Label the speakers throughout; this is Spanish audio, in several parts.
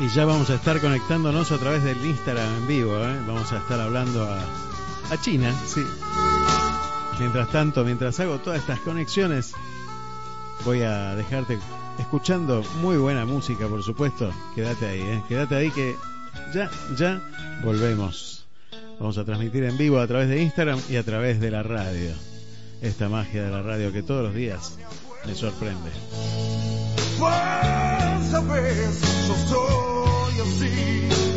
Speaker 1: Y ya vamos a estar conectándonos a través del Instagram en vivo. ¿eh? Vamos a estar hablando a, a China, sí. Mientras tanto, mientras hago todas estas conexiones, voy a dejarte escuchando muy buena música, por supuesto. Quédate ahí, ¿eh? quédate ahí que ya, ya volvemos. Vamos a transmitir en vivo a través de Instagram y a través de la radio. Esta magia de la radio que todos los días me sorprende.
Speaker 2: Yo soy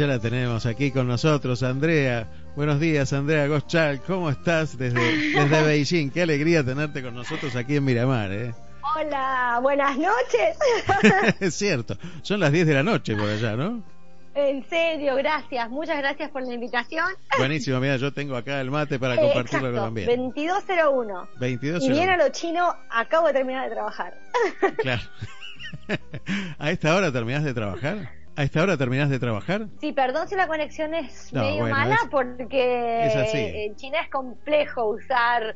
Speaker 1: ya la tenemos aquí con nosotros, Andrea. Buenos días, Andrea Goschal. ¿Cómo estás desde, desde Beijing? Qué alegría tenerte con nosotros aquí en Miramar. ¿eh?
Speaker 3: Hola, buenas noches.
Speaker 1: es cierto, son las 10 de la noche por allá, ¿no?
Speaker 3: En serio, gracias. Muchas gracias por la invitación.
Speaker 1: Buenísimo, mira, yo tengo acá el mate para compartirlo también.
Speaker 3: 2201.
Speaker 1: 2201.
Speaker 3: Y bien a lo chino, acabo de terminar de trabajar.
Speaker 1: claro. ¿A esta hora terminás de trabajar? ¿A esta hora terminás de trabajar?
Speaker 3: Sí, perdón si la conexión es medio mala porque en China es complejo usar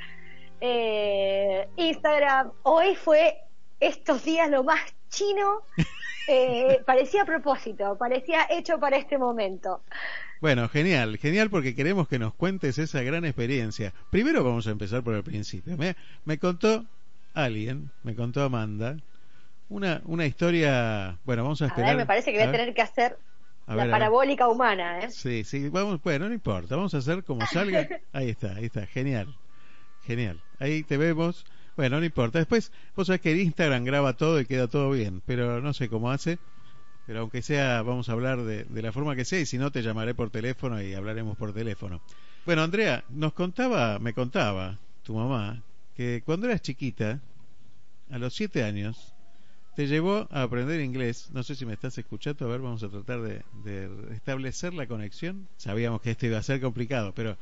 Speaker 3: eh, Instagram. Hoy fue estos días lo más chino. Eh, parecía a propósito, parecía hecho para este momento.
Speaker 1: Bueno, genial, genial porque queremos que nos cuentes esa gran experiencia. Primero vamos a empezar por el principio. Me, me contó alguien, me contó Amanda, una, una historia. Bueno, vamos a esperar.
Speaker 3: A ver, me parece que voy a, tener que hacer la parabólica humana, ¿eh?
Speaker 1: Sí, sí, vamos, bueno, no importa, vamos a hacer como salga. Ahí está, ahí está, genial, genial. Ahí te vemos. Bueno, no importa. Después, vos sabés que el Instagram graba todo y queda todo bien, pero no sé cómo hace. Pero aunque sea, vamos a hablar de, de la forma que sea y si no, te llamaré por teléfono y hablaremos por teléfono. Bueno, Andrea, nos contaba, me contaba tu mamá, que cuando eras chiquita, a los siete años, te llevó a aprender inglés. No sé si me estás escuchando. A ver, vamos a tratar de, de, establecer la conexión. Sabíamos que esto iba a ser complicado, pero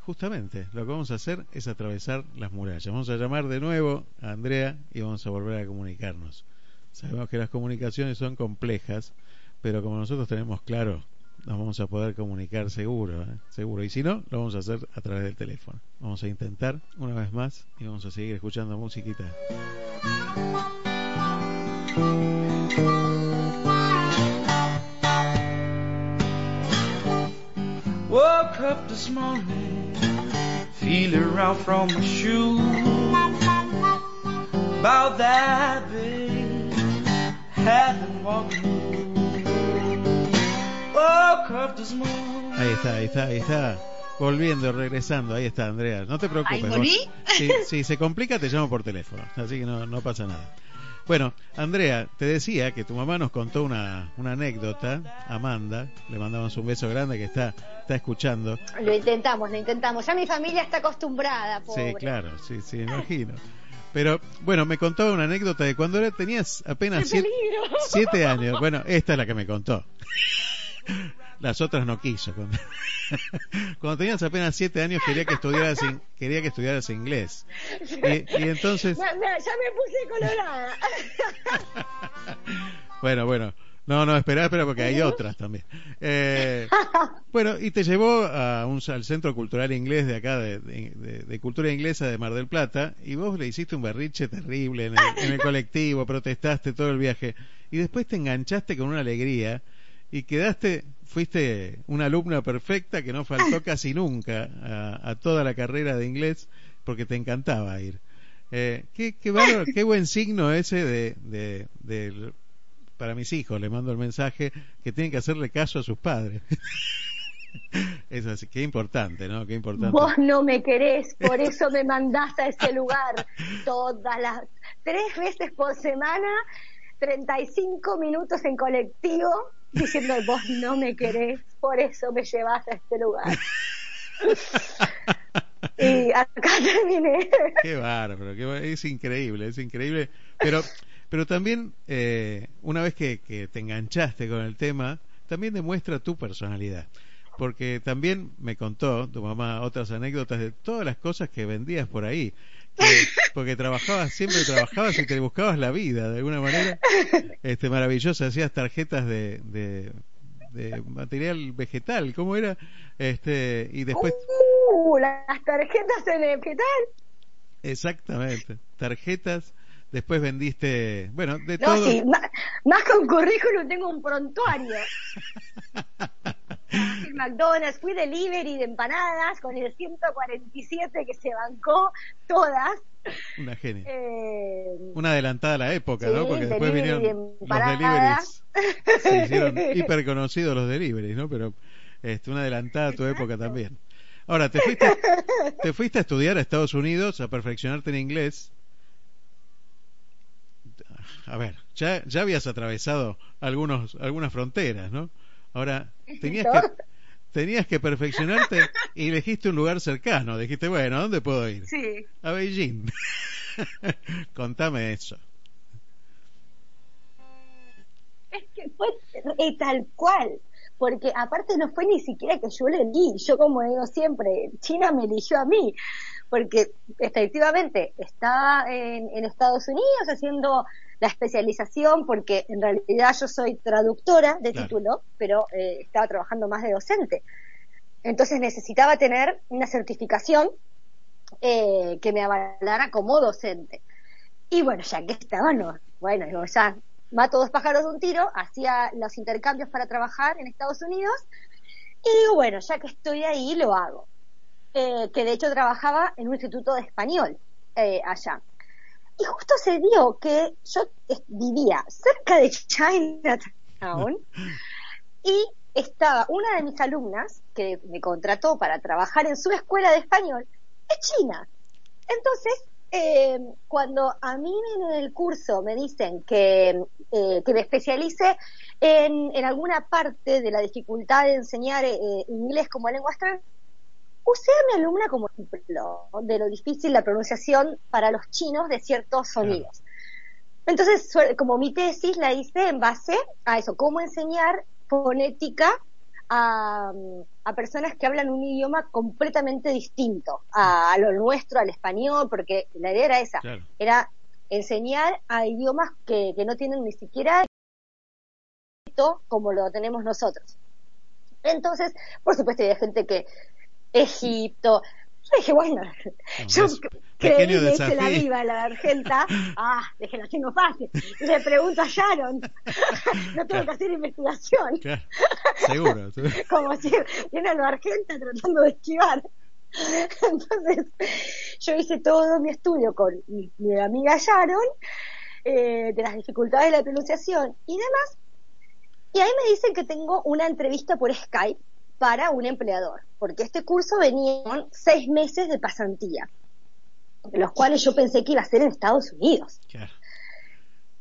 Speaker 1: justamente lo que vamos a hacer es atravesar las murallas. Vamos a llamar de nuevo a Andrea y vamos a volver a comunicarnos. Sabemos que las comunicaciones son complejas, pero como nosotros tenemos claro, nos vamos a poder comunicar seguro, ¿eh? seguro. Y si no, lo vamos a hacer a través del teléfono. Vamos a intentar una vez más y vamos a seguir escuchando musiquita. Woke up this morning, feeling around from my shoe. About that big, have been walking. Woke up this morning. Ahí está, ahí está, ahí está. Volviendo, regresando, ahí está Andrea. No te preocupes.
Speaker 3: ¿Ahí volví?
Speaker 1: Si, si, se complica, te llamo por teléfono. Así que no, no pasa nada. Bueno, Andrea, te decía que tu mamá nos contó una, una anécdota, Amanda, le mandamos un beso grande que está, está escuchando.
Speaker 3: Lo intentamos, lo intentamos. Ya mi familia está acostumbrada. Pobre.
Speaker 1: Sí, claro, sí, sí, imagino. Pero bueno, me contó una anécdota de cuando tenías apenas siete, siete, años. Bueno, esta es la que me contó. Las otras no quiso. Cuando, tenías apenas siete años quería que estudiaras, quería que estudiaras inglés. Y, entonces...
Speaker 3: ya me puse colorada.
Speaker 1: bueno, bueno. No, no, espera, espera, porque hay otras también. Eh, bueno, y te llevó a un, al Centro Cultural Inglés de acá, de, Cultura Inglesa de Mar del Plata, y vos le hiciste un berriche terrible en el, en el colectivo, protestaste todo el viaje, y después te enganchaste con una alegría, y quedaste, fuiste una alumna perfecta que no faltó casi nunca a, toda la carrera de inglés, porque te encantaba ir. Eh, qué, qué, qué buen signo ese de, de, de para mis hijos, le mando el mensaje que tienen que hacerle caso a sus padres. Es así, qué importante, ¿no? Qué importante.
Speaker 3: Vos no me querés, por eso me mandás a ese lugar todas las tres veces por semana, 35 minutos en colectivo, diciendo vos no me querés, por eso me llevas a este lugar. y acá terminé.
Speaker 1: Qué bárbaro, qué, es increíble, es increíble. Pero pero también, eh, una vez que, te enganchaste con el tema, también demuestra tu personalidad. Porque también me contó tu mamá otras anécdotas de todas las cosas que vendías por ahí. Porque trabajabas, siempre trabajabas y te buscabas la vida de alguna manera. Este, maravilloso, hacías tarjetas de, de, material vegetal, ¿cómo era? Este, y después.
Speaker 3: Uh, las tarjetas en vegetal.
Speaker 1: Exactamente, tarjetas Después vendiste, bueno, de
Speaker 3: no,
Speaker 1: todo.
Speaker 3: Sí, más, que un currículum tengo un prontuario. el McDonald's, fui delivery de empanadas con el 147 que se bancó todas.
Speaker 1: Una genia. Eh, Una adelantada a la época, ¿no? Porque después vinieron los deliveries. Se hicieron hiper conocidos los deliveries, ¿no? Pero este, una adelantada a tu época también. Ahora, te fuiste, te fuiste a estudiar a Estados Unidos, a perfeccionarte en inglés a ver, ya, ya habías atravesado algunos, algunas fronteras, ¿no? Ahora, tenías que, tenías que perfeccionarte y elegiste un lugar cercano. Dijiste, bueno, ¿a dónde puedo ir?
Speaker 3: Sí.
Speaker 1: A Beijing. Contame eso.
Speaker 3: Es que fue tal cual, porque aparte no fue ni siquiera que yo le di, yo como digo siempre, China me eligió a mí, porque efectivamente estaba en, en Estados Unidos haciendo la especialización, porque en realidad yo soy traductora de título, pero eh, estaba trabajando más de docente. Entonces necesitaba tener una certificación eh, que me avalara como docente. Y bueno, ya que estaba, no, bueno, digo, ya mato dos pájaros de un tiro, hacía los intercambios para trabajar en Estados Unidos, y digo, bueno, ya que estoy ahí, lo hago. Eh, que de hecho trabajaba en un instituto de español allá. Y justo se dio que yo vivía cerca de Chinatown y estaba una de mis alumnas que me contrató para trabajar en su escuela de español, es china. Entonces, eh, cuando a mí en el curso me dicen que, eh, que me especialice en, en, alguna parte de la dificultad de enseñar eh, inglés como lengua extranjera, usé a mi alumna como ejemplo de lo difícil la pronunciación para los chinos de ciertos sonidos. Entonces, como mi tesis la hice en base a eso, cómo enseñar fonética a, personas que hablan un idioma completamente distinto a, lo nuestro, al español, porque la idea era esa, era enseñar a idiomas que, que no tienen ni siquiera como lo tenemos nosotros. Entonces, por supuesto, hay gente que Egipto. Yo dije, bueno, yo creí que se la viva la Argenta. Ah, dije, la tengo fácil. Le pregunto a Sharon. no tengo que hacer investigación.
Speaker 1: Seguro,
Speaker 3: Como si viene la Argenta tratando de esquivar. Entonces, yo hice todo mi estudio con mi, amiga Sharon, eh, de las dificultades de la pronunciación y demás. Y ahí me dicen que tengo una entrevista por Skype para un empleador, porque este curso venía con seis meses de pasantía, los cuales yo pensé que iba a ser en Estados Unidos.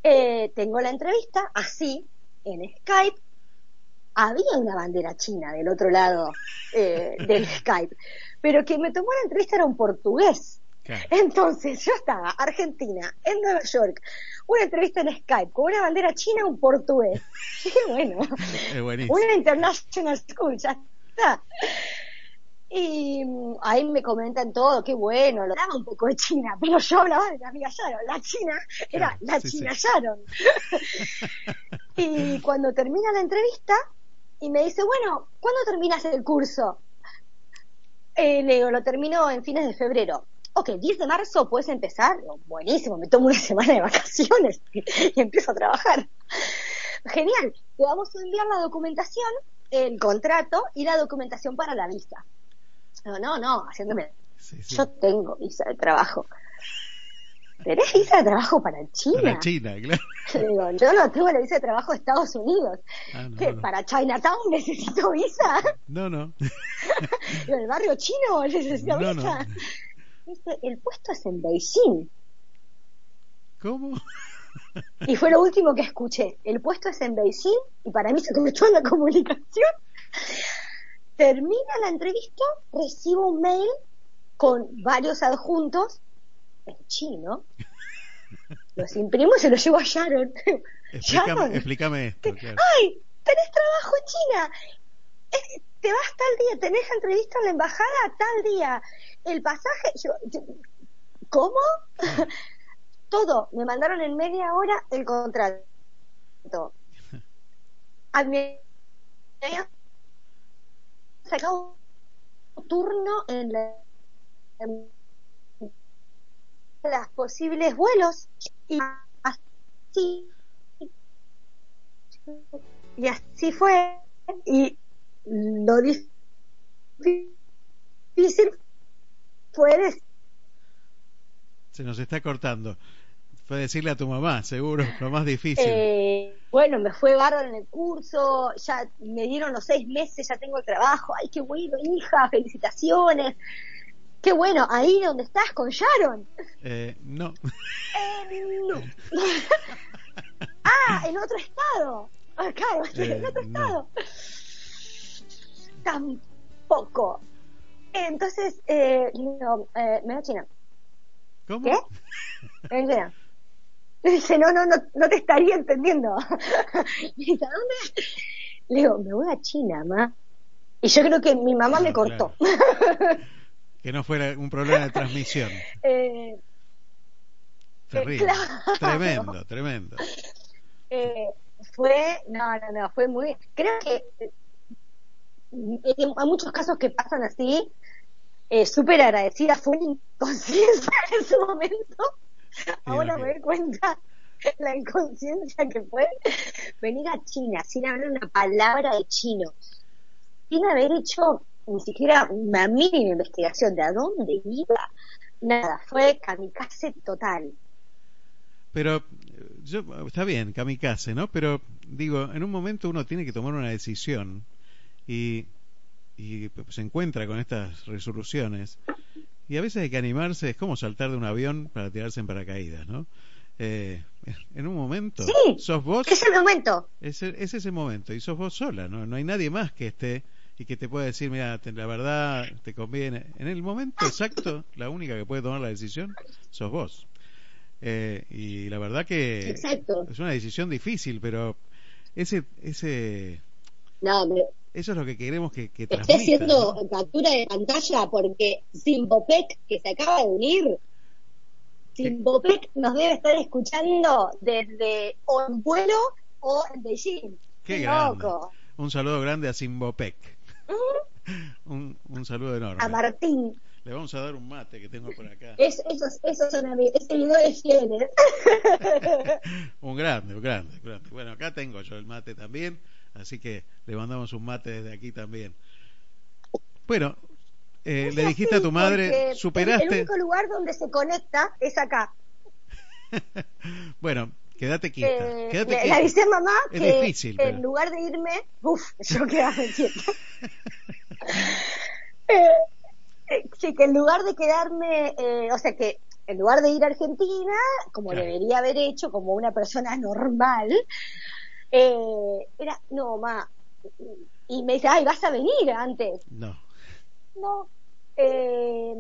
Speaker 3: Eh, tengo la entrevista así, en Skype, había una bandera china del otro lado eh, del Skype, pero quien me tomó la entrevista era un portugués. Entonces, yo estaba, Argentina, en Nueva York, una entrevista en Skype con una bandera china y un portugués. Qué bueno. Una international school, ya está. Y mm, ahí me comentan todo, qué bueno, lo daba un poco de China, pero yo hablaba de mi amiga Sharon, la China era la China Sharon. y cuando termina la entrevista, y me dice, bueno, ¿cuándo terminas el curso? Eh, le digo, lo termino en fines de febrero. Ok, 10 de marzo puedes empezar. Buenísimo, me tomo una semana de vacaciones y, empiezo a trabajar. Genial, te vamos a enviar la documentación, el contrato y la documentación para la visa. No, no, no, haciéndome. Yo tengo visa de trabajo. ¿Tenés visa de trabajo para China?
Speaker 1: Para China, claro.
Speaker 3: Digo, yo no tengo la visa de trabajo de Estados Unidos. Ah, ¿Para Chinatown necesito visa?
Speaker 1: No, no.
Speaker 3: ¿En el barrio chino necesito visa? Dice, el puesto es en Beijing.
Speaker 1: ¿Cómo?
Speaker 3: y fue lo último que escuché. El puesto es en Beijing y para mí se en la comunicación. Termina la entrevista, recibo un mail con varios adjuntos en chino. Los imprimo y se los llevo a Sharon.
Speaker 1: Explícame, esto.
Speaker 3: ¡Ay! Tenés trabajo en China. te vas tal día, tenés entrevista en la embajada tal día. El pasaje. ¿Cómo? Todo. Me mandaron en media hora el contrato. Al sacado un turno en la las posibles vuelos y así y así fue y lo difícil fue
Speaker 1: se nos está cortando fue decirle a tu mamá seguro lo más difícil
Speaker 3: eh, bueno me fue bárbaro en el curso ya me dieron los seis meses ya tengo el trabajo ay qué bueno hija felicitaciones Qué bueno, ahí donde estás con Sharon.
Speaker 1: Eh, no.
Speaker 3: Eh, no. ah, en otro estado. Ah, claro, en eh, otro estado. Tampoco. Entonces, eh, no, eh, me da China.
Speaker 1: ¿Cómo?
Speaker 3: ¿Qué? Me China. Dice, no, no, no, no te estaría entendiendo. dice, ¿a dónde? Le digo, me voy a China, ma. Y yo creo que mi mamá me cortó.
Speaker 1: que no fuera un problema de transmisión. Eh, Terrible. Tremendo, tremendo.
Speaker 3: Eh, fue, no, no, no, fue muy. Creo que eh, hay muchos casos que pasan así. Eh, Súper agradecida, fue inconsciencia en ese momento. Ahora me doy cuenta la inconsciencia que fue venir a China sin hablar una palabra de chino, sin haber hecho ni siquiera una mínima investigación de a dónde iba, nada, fue kamikaze total.
Speaker 1: Pero yo, está bien, kamikaze, ¿no? Pero digo, en un momento uno tiene que tomar una decisión y, y se encuentra con estas resoluciones y a veces hay que animarse, es como saltar de un avión para tirarse en paracaídas, ¿no? Eh, en un momento,
Speaker 3: sí,
Speaker 1: sos vos.
Speaker 3: Es el momento.
Speaker 1: Es, es ese momento y sos vos sola, ¿no? No hay nadie más que esté y que te pueda decir, mira, la verdad te conviene. En el momento exacto, la única que puede tomar la decisión sos vos. Eh, y la verdad que es una decisión difícil, pero ese ese eso es lo que queremos que, que
Speaker 3: Estoy haciendo captura de pantalla porque Simbopec, que se acaba de unir, Simbopec nos debe estar escuchando desde o en vuelo o en Beijing.
Speaker 1: Qué, Un saludo grande a Simbopec. un, un saludo enorme.
Speaker 3: A Martín.
Speaker 1: Le vamos a dar un mate que tengo por acá.
Speaker 3: Es, esos, esos son amigos, de fieles.
Speaker 1: un grande, un grande, grande. Bueno, acá tengo yo el mate también, así que le mandamos un mate desde aquí también. Bueno, eh, le dijiste a tu madre, superaste.
Speaker 3: El único lugar donde se conecta es acá.
Speaker 1: bueno, Quédate quieta. Eh, quédate
Speaker 3: le,
Speaker 1: quieta.
Speaker 3: Le mamá es que difícil, en lugar de irme, uff, yo quedaba quieta. Eh, eh, sí, que en lugar de quedarme, eh, o sea que en lugar de ir a Argentina, como debería haber hecho como una persona normal, eh, era, no, ma, y me dice, ay, vas a venir antes.
Speaker 1: No.
Speaker 3: No. Eh,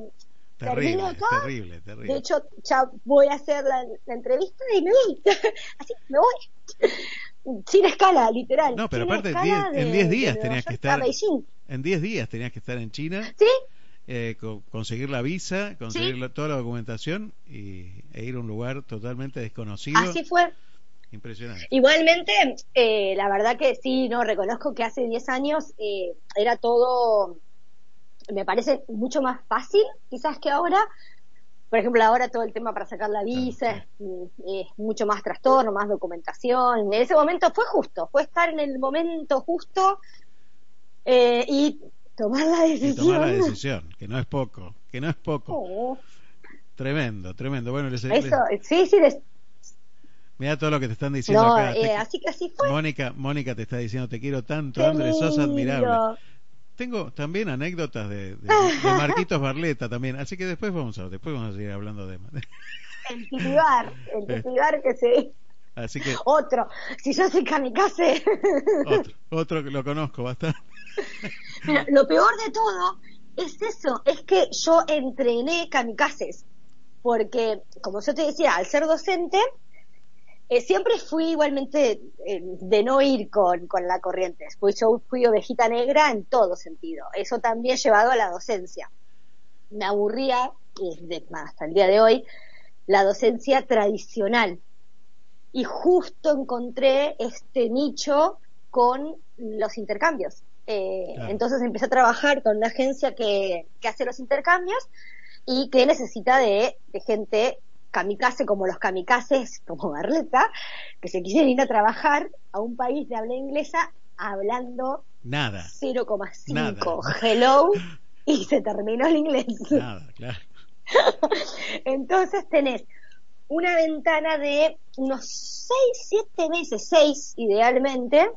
Speaker 1: acá. Terrible, terrible.
Speaker 3: De hecho, ya voy a hacer la, entrevista y me voy. Así, me voy. Sin escala, literal.
Speaker 1: No, pero aparte, en 10 días tenías que estar. En 10 días tenías que estar en China.
Speaker 3: Sí.
Speaker 1: Eh, conseguir la visa, conseguir toda la documentación y, e ir a un lugar totalmente desconocido.
Speaker 3: Así fue.
Speaker 1: Impresionante.
Speaker 3: Igualmente, eh, la verdad que sí, no, reconozco que hace 10 años eh, era todo me parece mucho más fácil quizás que ahora. Por ejemplo, ahora todo el tema para sacar la visa es, mucho más trastorno, más documentación. En ese momento fue justo, fue estar en el momento justo eh, y tomar la decisión. Y
Speaker 1: tomar la decisión, que no es poco, que no es poco. Oh. Tremendo, tremendo. Bueno,
Speaker 3: Eso, sí, sí,
Speaker 1: Mira todo lo que te están diciendo acá.
Speaker 3: Eh, así que así fue.
Speaker 1: Mónica, Mónica te está diciendo te quiero tanto, Andrés, sos admirable. Tengo también anécdotas de, de, Marquitos Barleta también, así que después vamos a después vamos a seguir hablando de
Speaker 3: el titular, el titular que sí.
Speaker 1: Así que
Speaker 3: otro, si yo soy kamikaze.
Speaker 1: Otro, otro que lo conozco bastante.
Speaker 3: lo peor de todo es eso, es que yo entrené kamikazes, porque como yo te decía, al ser docente eh, siempre fui igualmente eh, de no ir con, con la corriente, pues yo fui ovejita negra en todo sentido. Eso también llevado a la docencia. Me aburría, y hasta el día de hoy, la docencia tradicional. Y justo encontré este nicho con los intercambios. Eh, entonces empecé a trabajar con una agencia que, que hace los intercambios y que necesita de, de gente kamikaze como los kamikazes, como Barleta, que se quisieron ir a trabajar a un país de habla inglesa hablando
Speaker 1: nada
Speaker 3: 0,5 hello y se terminó el inglés.
Speaker 1: Nada, claro.
Speaker 3: Entonces tenés una ventana de unos 6, 7 meses, 6 idealmente,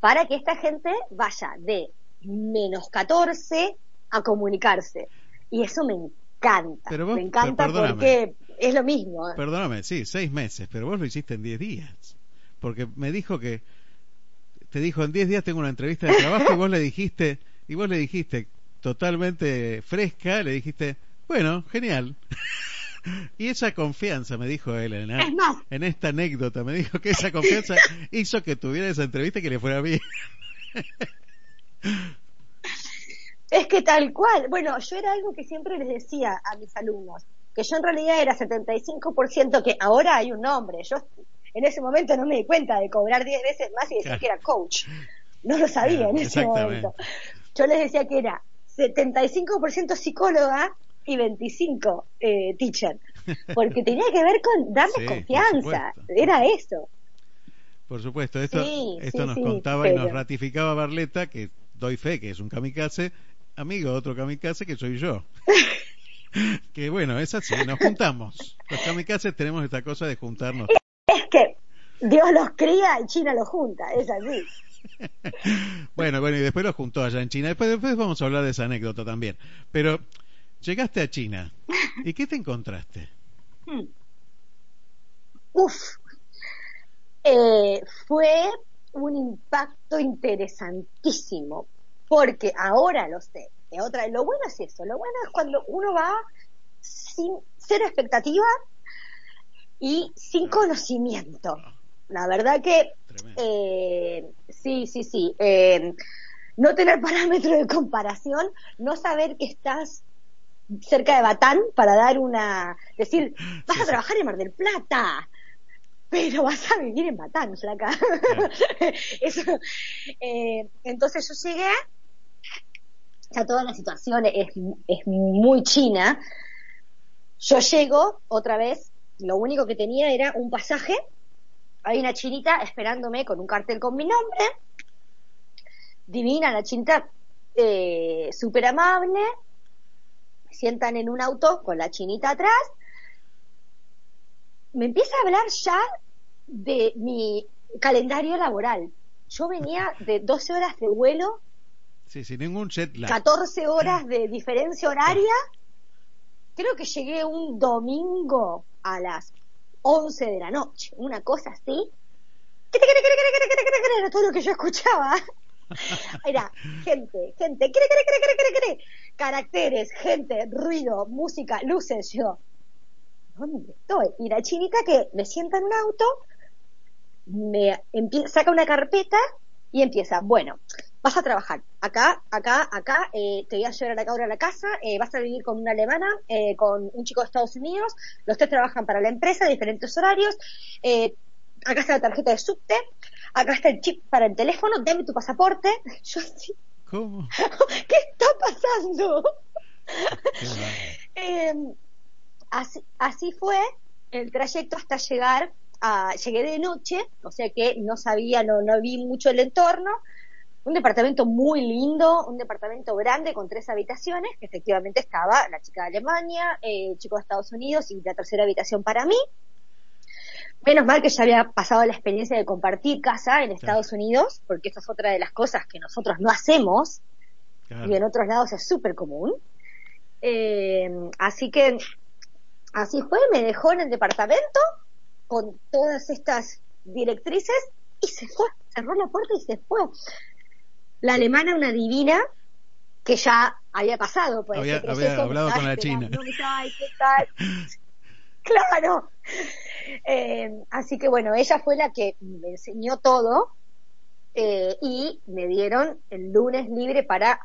Speaker 3: para que esta gente vaya de menos 14 a comunicarse. Y eso me encanta. me encanta porque es lo mismo.
Speaker 1: Perdóname, sí, seis meses, pero vos lo hiciste en diez días. Porque me dijo que, te dijo, en diez días tengo una entrevista de trabajo y vos le dijiste, y vos le dijiste, totalmente fresca, le dijiste, bueno, genial. y esa confianza, me dijo él, en, en esta anécdota, me dijo que esa confianza hizo que tuviera esa entrevista y que le fuera bien.
Speaker 3: Es que tal cual. Bueno, yo era algo que siempre les decía a mis alumnos, que yo en realidad era 75%, que ahora hay un nombre. Yo en ese momento no me di cuenta de cobrar 10 veces más y decir que era coach. No lo sabía en ese momento. Yo les decía que era 75% psicóloga y 25 eh, teacher, porque tenía que ver con darles confianza, era eso.
Speaker 1: Por supuesto, esto, esto nos contaba y nos ratificaba Barleta, que doy fe que es un kamikaze, amigo otro kamikaze que soy yo. que bueno, es así, nos juntamos. Los kamikazes tenemos esta cosa de juntarnos.
Speaker 3: Es que Dios los cría y China los junta, es así.
Speaker 1: bueno, bueno, y después los juntó allá en China. Después, después vamos a hablar de esa anécdota también. Pero llegaste a China. ¿Y qué te encontraste? Hmm.
Speaker 3: Uf. Eh, fue un impacto interesantísimo porque ahora lo sé. otra, lo bueno es eso, lo bueno es cuando uno va sin cero expectativa y sin conocimiento. La verdad que eh, sí, sí, sí. Eh, no tener parámetro de comparación, no saber que estás cerca de Batán para dar una, decir, vas a trabajar en Mar del Plata, pero vas a vivir en Batán, flaca. Eso, eh, entonces yo llegué ya toda la situación es, es muy china. Yo llego otra vez, lo único que tenía era un pasaje, hay una chinita esperándome con un cartel con mi nombre, divina la chinita, eh, súper amable, me sientan en un auto con la chinita atrás, me empieza a hablar ya de mi calendario laboral. Yo venía de 12 horas de vuelo
Speaker 1: Sí, sin ningún jet lag.
Speaker 3: 14 horas de diferencia horaria. Creo que llegué un domingo a las 11 de la noche, una cosa así. Era todo lo que yo escuchaba. Era gente, gente, caracteres, gente, ruido, música, luces, yo, ¿dónde estoy? Y la chinita que me sienta en un auto, me saca una carpeta y empieza, bueno, vas a trabajar acá, acá, acá, eh, te voy a llevar a la ahora a la casa, eh, vas a vivir con una alemana, eh, con un chico de Estados Unidos, los tres trabajan para la empresa, diferentes horarios, acá está la tarjeta de subte, acá está el chip para el teléfono, dame tu pasaporte. Yo así,
Speaker 1: ¿Cómo?
Speaker 3: ¿Qué está pasando? Em, así, así fue el trayecto hasta llegar a, llegué de noche, o sea que no sabía, no, no vi mucho el entorno, un departamento muy lindo, un departamento grande con tres habitaciones, que efectivamente estaba la chica de Alemania, eh, el chico de Estados Unidos y la tercera habitación para mí. Menos mal que ya había pasado la experiencia de compartir casa en Estados Unidos, porque esa es otra de las cosas que nosotros no hacemos y en otros lados es súper común. Eh, así que así fue, me dejó en el departamento con todas estas directrices y se fue, cerró la puerta y se fue la alemana una divina que ya había pasado.
Speaker 1: Pues, había, hablado con la china.
Speaker 3: claro. Eh, así que bueno, ella fue la que me enseñó todo eh, y me dieron el lunes libre para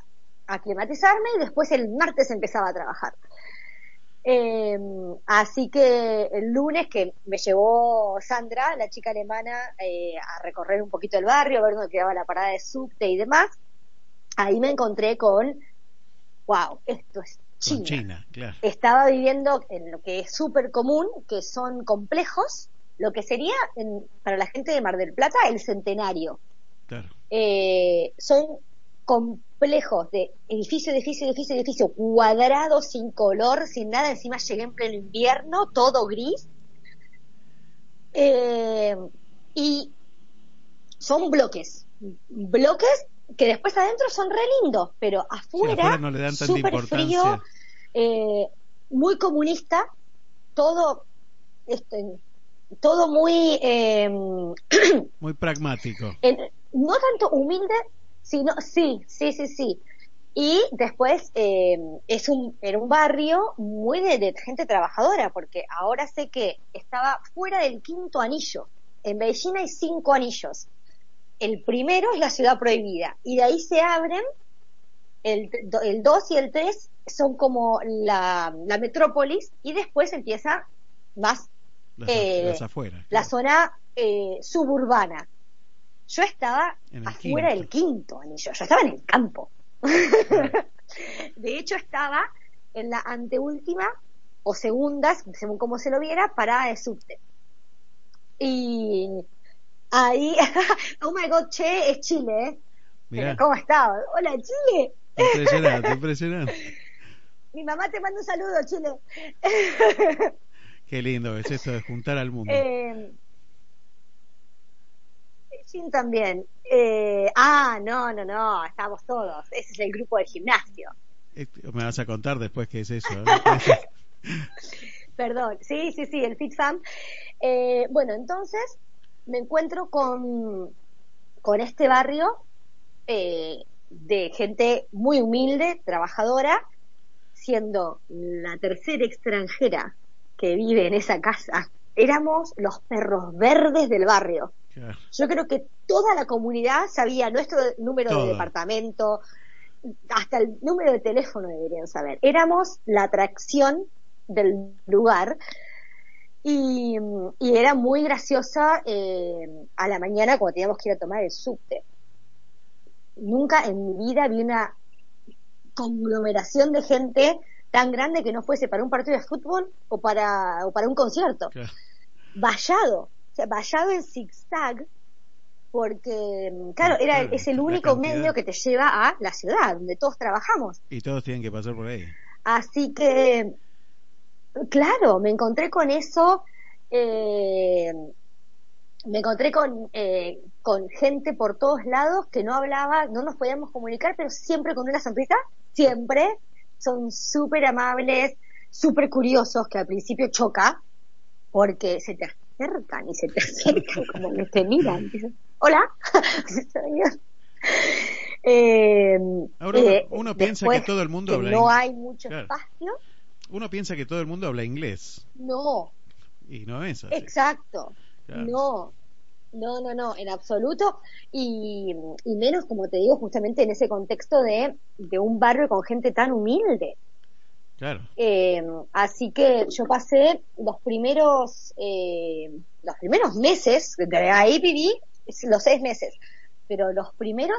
Speaker 3: aclimatizarme y después el martes empezaba a trabajar. Eh, así que el lunes que me llevó Sandra, la chica alemana, eh, a recorrer un poquito el barrio, a ver dónde quedaba la parada de subte y demás, ahí me encontré con, wow, esto es China. Estaba viviendo en lo que es súper común, que son complejos, lo que sería para la gente de Mar del Plata el centenario.
Speaker 1: Claro.
Speaker 3: Eh, son complejos de edificio, edificio, edificio, edificio, cuadrado, sin color, sin nada. Encima llegué en pleno invierno, todo gris. Eh, y son bloques, bloques que después adentro son re lindos, pero afuera, súper frío, eh, muy comunista, todo, este, todo muy... Eh,
Speaker 1: muy pragmático.
Speaker 3: no tanto humilde, Sí, sí, sí, sí, sí. Y después eh, es un, era un barrio muy de, gente trabajadora, porque ahora sé que estaba fuera del quinto anillo. En Beijing hay cinco anillos. El primero es la ciudad prohibida, y de ahí se abren, el, el dos y el tres son como la, la metrópolis, y después empieza más
Speaker 1: eh,
Speaker 3: la zona eh, suburbana. Yo estaba afuera del quinto anillo, yo estaba en el campo. de hecho, estaba en la anteúltima o segunda, según como se lo viera, parada de subte. Y ahí, oh my god, che, es Chile, ¿eh? ¿Cómo estás? Hola, Chile.
Speaker 1: Impresionante, impresionante.
Speaker 3: Mi mamá te manda un saludo, Chile.
Speaker 1: Qué lindo es esto de juntar al mundo. Eh,
Speaker 3: también. Eh, ah, no, no, no, estamos todos. Ese es el grupo de gimnasio.
Speaker 1: Me vas a contar después qué es eso. ¿eh?
Speaker 3: Perdón, sí, sí, sí, el FitFam. Eh, bueno, entonces me encuentro con, con este barrio eh, de gente muy humilde, trabajadora, siendo la tercera extranjera que vive en esa casa. Éramos los perros verdes del barrio. Yo creo que toda la comunidad sabía nuestro número de departamento, hasta el número de teléfono deberían saber. Éramos la atracción del lugar y, era muy graciosa eh, a la mañana cuando teníamos que ir a tomar el subte. Nunca en mi vida vi una conglomeración de gente tan grande que no fuese para un partido de fútbol o para, o para un concierto. Vallado o sea, vallado en zigzag, porque, claro, era, es el único medio que te lleva a la ciudad, donde todos trabajamos.
Speaker 1: Y todos tienen que pasar por ahí.
Speaker 3: Así que, claro, me encontré con eso, eh, me encontré con, eh, con gente por todos lados que no hablaba, no nos podíamos comunicar, pero siempre con una sonrisa, siempre. Son súper amables, súper curiosos, que al principio choca, porque se te acercan y se te acercan como que te miran. Hola.
Speaker 1: eh, Ahora, eh, uno piensa que todo el mundo habla
Speaker 3: no hay mucho espacio.
Speaker 1: Uno piensa que todo el mundo habla inglés.
Speaker 3: No.
Speaker 1: Y no es así.
Speaker 3: Exacto. No. No, no, no, en absoluto. Y, y, menos, como te digo, justamente en ese contexto de, de un barrio con gente tan humilde.
Speaker 1: Claro.
Speaker 3: Eh, así que yo pasé los primeros, eh, los primeros meses, de ahí viví los seis meses, pero los primeros,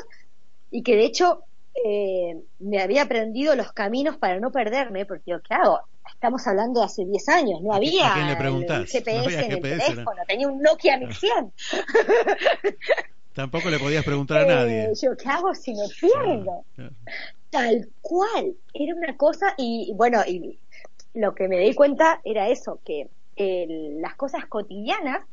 Speaker 3: y que de hecho eh, me había aprendido los caminos para no perderme, porque yo, ¿qué hago? Estamos hablando de hace 10 años, no había
Speaker 1: el
Speaker 3: GPS en el teléfono, tenía un Nokia 1100.
Speaker 1: Tampoco le podías preguntar a nadie.
Speaker 3: Eh, yo, ¿qué hago si me pierdo? Tal cual, era una cosa, y bueno, y lo que me di cuenta era eso, que las cosas cotidianas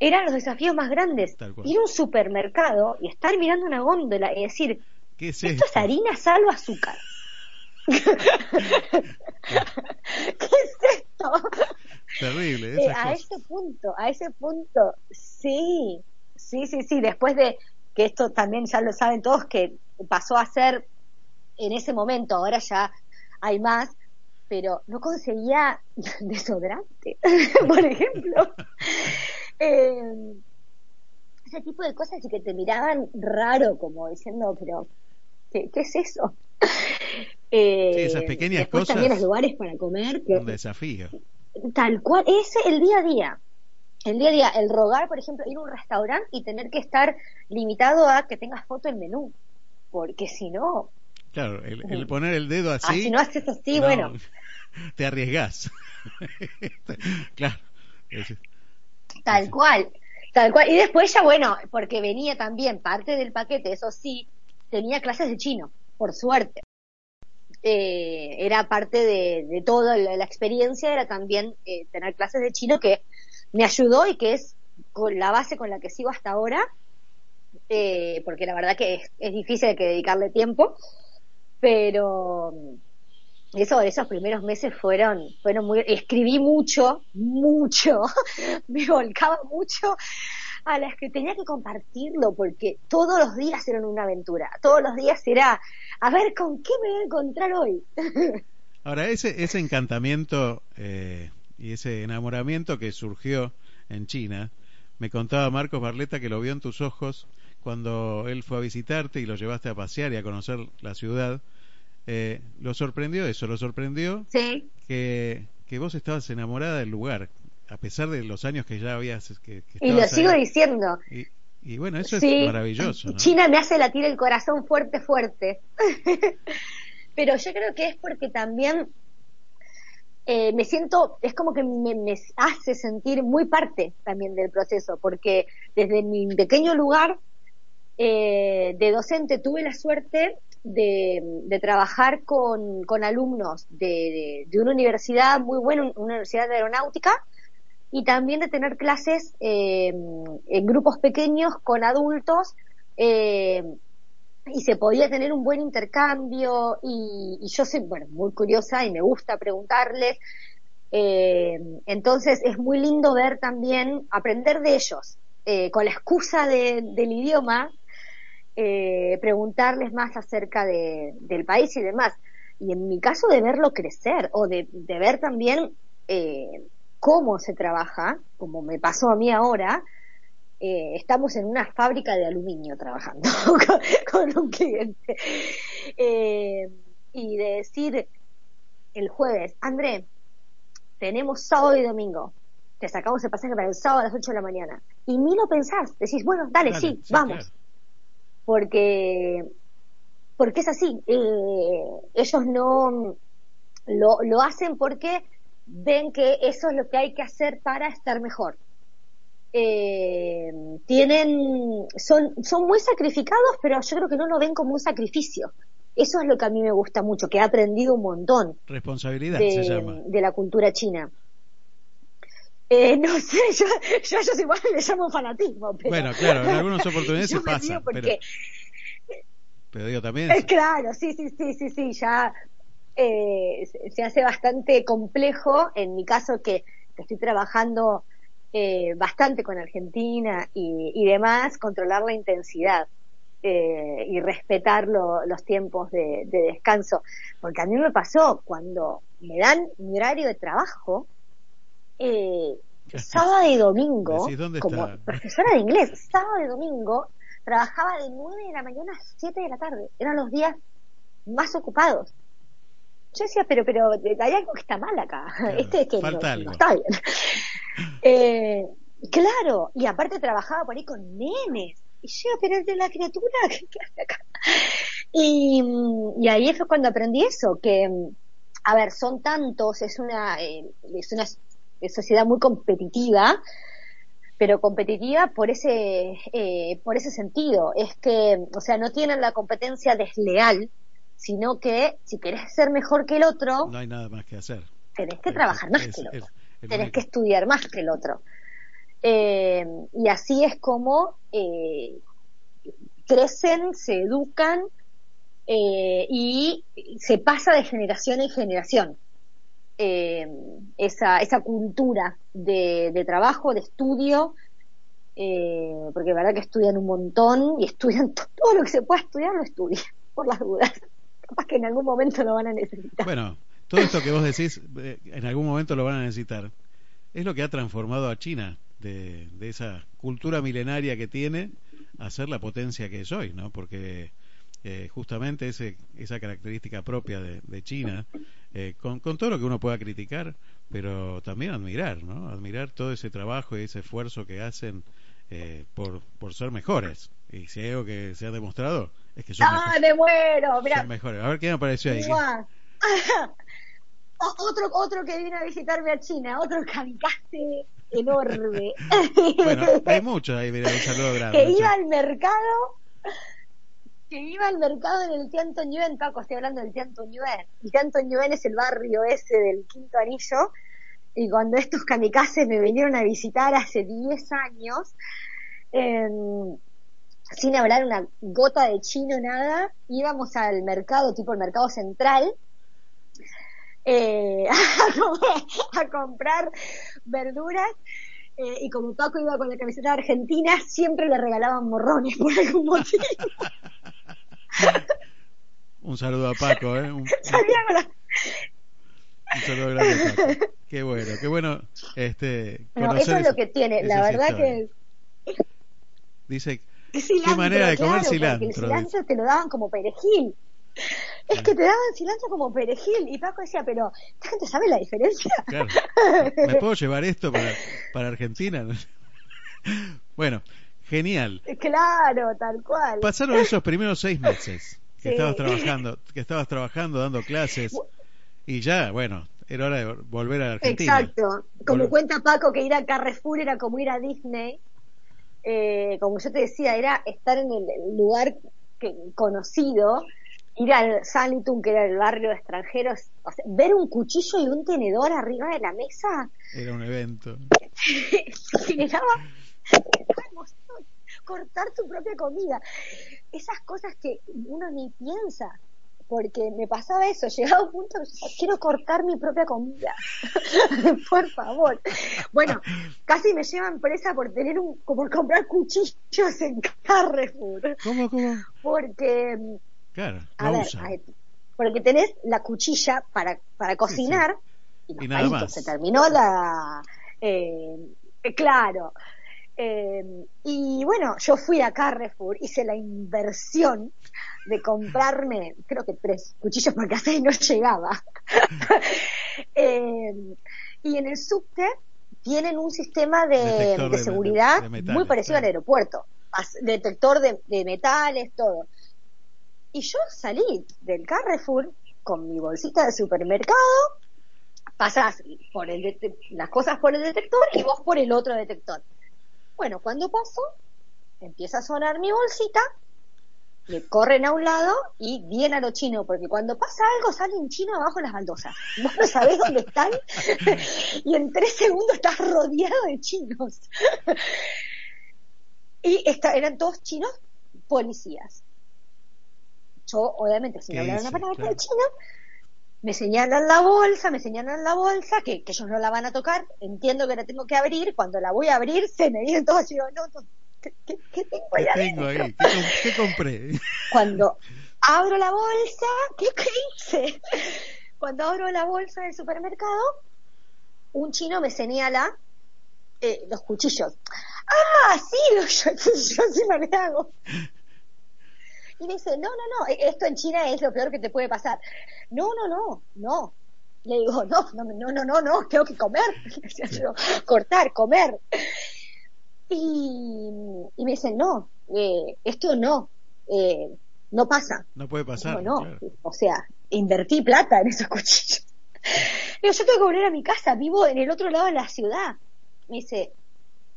Speaker 3: eran los desafíos más grandes. Ir a un supermercado y estar mirando una góndola y decir, ¿Qué es esto? es harina, sal o azúcar. ¿Qué es esto?
Speaker 1: Terrible.
Speaker 3: Eh, a ese punto, a ese punto, sí, sí, sí, sí. Después de que esto también ya lo saben todos que pasó a ser en ese momento, ahora ya hay más, pero no conseguía desodorante, por ejemplo. Eh, ese tipo de cosas y que te miraban raro, como diciendo, pero, ¿qué, es eso?
Speaker 1: Eh, sí, esas pequeñas cosas.
Speaker 3: también los lugares para comer.
Speaker 1: Que, un desafío.
Speaker 3: Tal cual, ese el día a día. El día a día, el rogar, por ejemplo, ir a un restaurante y tener que estar limitado a que tengas foto el menú. Porque si no.
Speaker 1: Claro, el, poner el dedo así. Ah,
Speaker 3: si no haces así, bueno.
Speaker 1: Te arriesgas. claro.
Speaker 3: Tal cual, tal cual. Y después ya, bueno, porque venía también parte del paquete, eso sí, tenía clases de chino, por suerte. Eh, era parte de, toda la, experiencia, era también eh, tener clases de chino que me ayudó y que es con la base con la que sigo hasta ahora, eh, porque la verdad que es, es difícil que dedicarle tiempo, pero eso, esos primeros meses fueron, fueron muy, escribí mucho, mucho, me volcaba mucho a las que tenía que compartirlo porque todos los días eran una aventura, todos los días era, a ver, ¿con qué me voy a encontrar hoy?
Speaker 1: Ahora, ese, ese encantamiento eh, y ese enamoramiento que surgió en China, me contaba Marcos Barleta que lo vio en tus ojos cuando él fue a visitarte y lo llevaste a pasear y a conocer la ciudad eh, lo sorprendió eso, lo sorprendió que, que vos estabas enamorada del lugar, a pesar de los años que ya habías... Que,
Speaker 3: y lo sigo diciendo.
Speaker 1: Y, bueno, eso es maravilloso.
Speaker 3: China me hace latir el corazón fuerte, fuerte. Pero yo creo que es porque también eh, me siento, es como que me, me, hace sentir muy parte también del proceso, porque desde mi pequeño lugar eh, de docente tuve la suerte de, trabajar con, alumnos de, de, una universidad muy buena, una universidad de aeronáutica, y también de tener clases eh, en grupos pequeños con adultos eh, y se podía tener un buen intercambio y, y, yo soy bueno muy curiosa y me gusta preguntarles eh, entonces es muy lindo ver también aprender de ellos eh, con la excusa de, del idioma eh, preguntarles más acerca de, del país y demás. Y en mi caso de verlo crecer o de, ver también eh, cómo se trabaja, como me pasó a mí ahora, eh, estamos en una fábrica de aluminio trabajando con, un cliente. Eh, y de decir el jueves, André, tenemos sábado y domingo, te sacamos el pasaje para el sábado a las 8 de la mañana. Y ni lo pensás, decís, bueno, dale, sí, vamos porque porque es así eh, ellos no lo, lo hacen porque ven que eso es lo que hay que hacer para estar mejor. Eh, tienen son son muy sacrificados pero yo creo que no lo ven como un sacrificio. Eso es lo que a mí me gusta mucho que he aprendido un montón
Speaker 1: responsabilidad se llama.
Speaker 3: de la cultura china eh, no sé, yo, yo, yo igual le llamo fanatismo. Pero...
Speaker 1: Bueno, claro, en algunas oportunidades se pasa. Porque... Pero... digo también.
Speaker 3: Eh, claro, sí, sí, sí, sí, sí, ya eh, se hace bastante complejo. En mi caso, que, estoy trabajando eh, bastante con Argentina y, y, demás, controlar la intensidad. eh, y respetar los tiempos de, descanso. Porque a mí me pasó cuando me dan mi horario de trabajo, eh, sábado y domingo, como profesora de inglés, sábado y domingo, trabajaba de 9 de la mañana a 7 de la tarde. Eran los días más ocupados. Yo decía, pero, pero hay algo que está mal acá. este es que no, está bien. eh, claro, y aparte trabajaba por ahí con nenes. Y yo, pero es de la criatura que hace acá. Y, y ahí fue cuando aprendí eso, que, a ver, son tantos, es una, eh, es una sociedad muy competitiva, pero competitiva por ese, eh, por ese sentido. Es que, o sea, no tienen la competencia desleal, sino que si querés ser mejor que el otro,
Speaker 1: no hay nada más que hacer.
Speaker 3: Tenés que trabajar más que el otro. tenés que estudiar más que el otro. Eh, y así es como eh, crecen, se educan eh, y se pasa de generación en generación. Eh, esa, esa cultura de, de trabajo, de estudio, eh, porque la verdad que estudian un montón y estudian todo lo que se pueda estudiar, lo estudian, por las dudas. Capaz que en algún momento lo van a necesitar.
Speaker 1: Bueno, todo esto que vos decís, eh, en algún momento lo van a necesitar. Es lo que ha transformado a China de, de esa cultura milenaria que tiene a ser la potencia que es hoy, ¿no? Porque eh, justamente ese, esa característica propia de, de China, eh, con, con, todo lo que uno pueda criticar, pero también admirar, ¿no? Admirar todo ese trabajo y ese esfuerzo que hacen eh, por, por ser mejores. Y si hay algo que se ha demostrado, es que son,
Speaker 3: ¡Ah, me muero!
Speaker 1: son mejores. A ver qué me apareció ahí.
Speaker 3: otro, otro que vino a visitarme a China, otro kamikaze enorme.
Speaker 1: bueno, hay muchos ahí, mira, un saludo grande.
Speaker 3: Que iba al mercado que iba al mercado en el Tianto Ñuen, Paco, estoy hablando del Tianto Ñuen. El Tianto Ñuen es el barrio ese del Quinto Anillo, y cuando estos kamikazes me vinieron a visitar hace 10 años, em, sin hablar una gota de chino, nada, íbamos al mercado, tipo el mercado central, eh, a, comprar verduras eh, y como Paco iba con la camiseta argentina, siempre le regalaban morrones por algún motivo.
Speaker 1: Un saludo a Paco, ¿eh? Un, un saludo grande Paco. Qué bueno, qué bueno. Este,
Speaker 3: no, eso es lo que tiene. La verdad que.
Speaker 1: Dice. qué manera de comer cilantro.
Speaker 3: El cilantro te lo daban como perejil. Es que te daban cilantro como perejil. Y Paco decía, pero ¿esta gente sabe la diferencia?
Speaker 1: Claro. ¿Me puedo llevar esto para, para Argentina? bueno, Genial.
Speaker 3: Claro, tal cual.
Speaker 1: Pasaron esos primeros seis meses que estabas trabajando, que estabas trabajando, dando clases y ya, bueno, era hora de volver a Argentina.
Speaker 3: Exacto. Como cuenta Paco que ir a Carrefour era como ir a Disney. Eh, como yo te decía, era estar en el lugar que, conocido, ir al Sanitum, que era el barrio de extranjeros, ver un cuchillo y un tenedor arriba de la mesa.
Speaker 1: Era un evento.
Speaker 3: generaba cortar tu propia comida. Esas cosas que uno ni piensa. Porque me pasaba eso, llegaba un punto quiero cortar mi propia comida. por favor. Bueno, casi me llevan presa por tener un, por comprar cuchillos en Carrefour.
Speaker 1: ¿Cómo, cómo?
Speaker 3: Porque,
Speaker 1: claro,
Speaker 3: porque tenés la cuchilla para, para cocinar y, nada más. se terminó la, eh, claro, eh, y bueno, yo fui a Carrefour, hice la inversión de comprarme, creo que tres cuchillos porque así no llegaba. eh, y en el subte tienen un sistema de, seguridad muy parecido al aeropuerto, detector de, metales, todo. Y yo salí del Carrefour con mi bolsita de supermercado, pasás por el las cosas por el detector y vos por el otro detector bueno, cuando paso, empieza a sonar mi bolsita, le corren a un lado y vienen a lo chino, porque cuando pasa algo sale un chino abajo de las baldosas. Vos no sabés dónde están y en tres segundos estás rodeado de chinos. y eran todos chinos policías. Yo, obviamente, sin hablar una palabra de chino, me señalan la bolsa, me señalan la bolsa, que, que, ellos no la van a tocar, entiendo que la tengo que abrir, cuando la voy a abrir se me vienen todos y digo, no, no, ¿Qué, tengo ahí ¿Qué tengo ahí?
Speaker 1: ¿Qué, compré?
Speaker 3: Cuando abro la bolsa, ¿qué, hice? Cuando abro la bolsa del supermercado, un chino me señala eh, los cuchillos. Ah, sí, yo, yo sí me hago. Y me dice, no, no, no, esto en China es lo peor que te puede pasar. No, no, no, no. Le digo, no, no, no, no, no, tengo que comer. cortar, comer. Y, y me dicen, no, eh, esto no, eh, no pasa.
Speaker 1: No puede pasar.
Speaker 3: No, no, o sea, invertí plata en esos cuchillos. Digo, yo tengo que volver a mi casa, vivo en el otro lado de la ciudad. Me dice,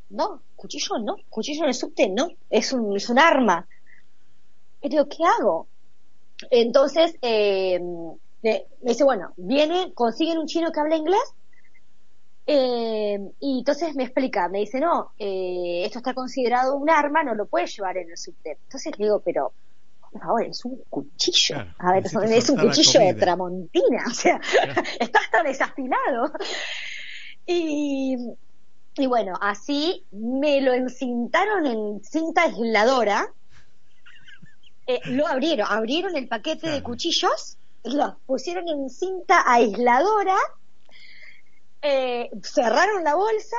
Speaker 3: no, cuchillo no, cuchillo en el subte no, es un, es un arma. Digo, ¿qué hago? Entonces, eh, me dice, bueno, viene, consiguen un chino que habla inglés eh, y entonces me explica, me dice, no, eh, esto está considerado un arma, no lo puedes llevar en el subte. Entonces le digo, pero, por favor, es un cuchillo. a ver, es un cuchillo de tramontina, o sea, está hasta desafilado. Y, y bueno, así me lo encintaron en cinta aisladora. Eh, lo abrieron, abrieron el paquete de cuchillos, lo pusieron en cinta aisladora eh, cerraron la bolsa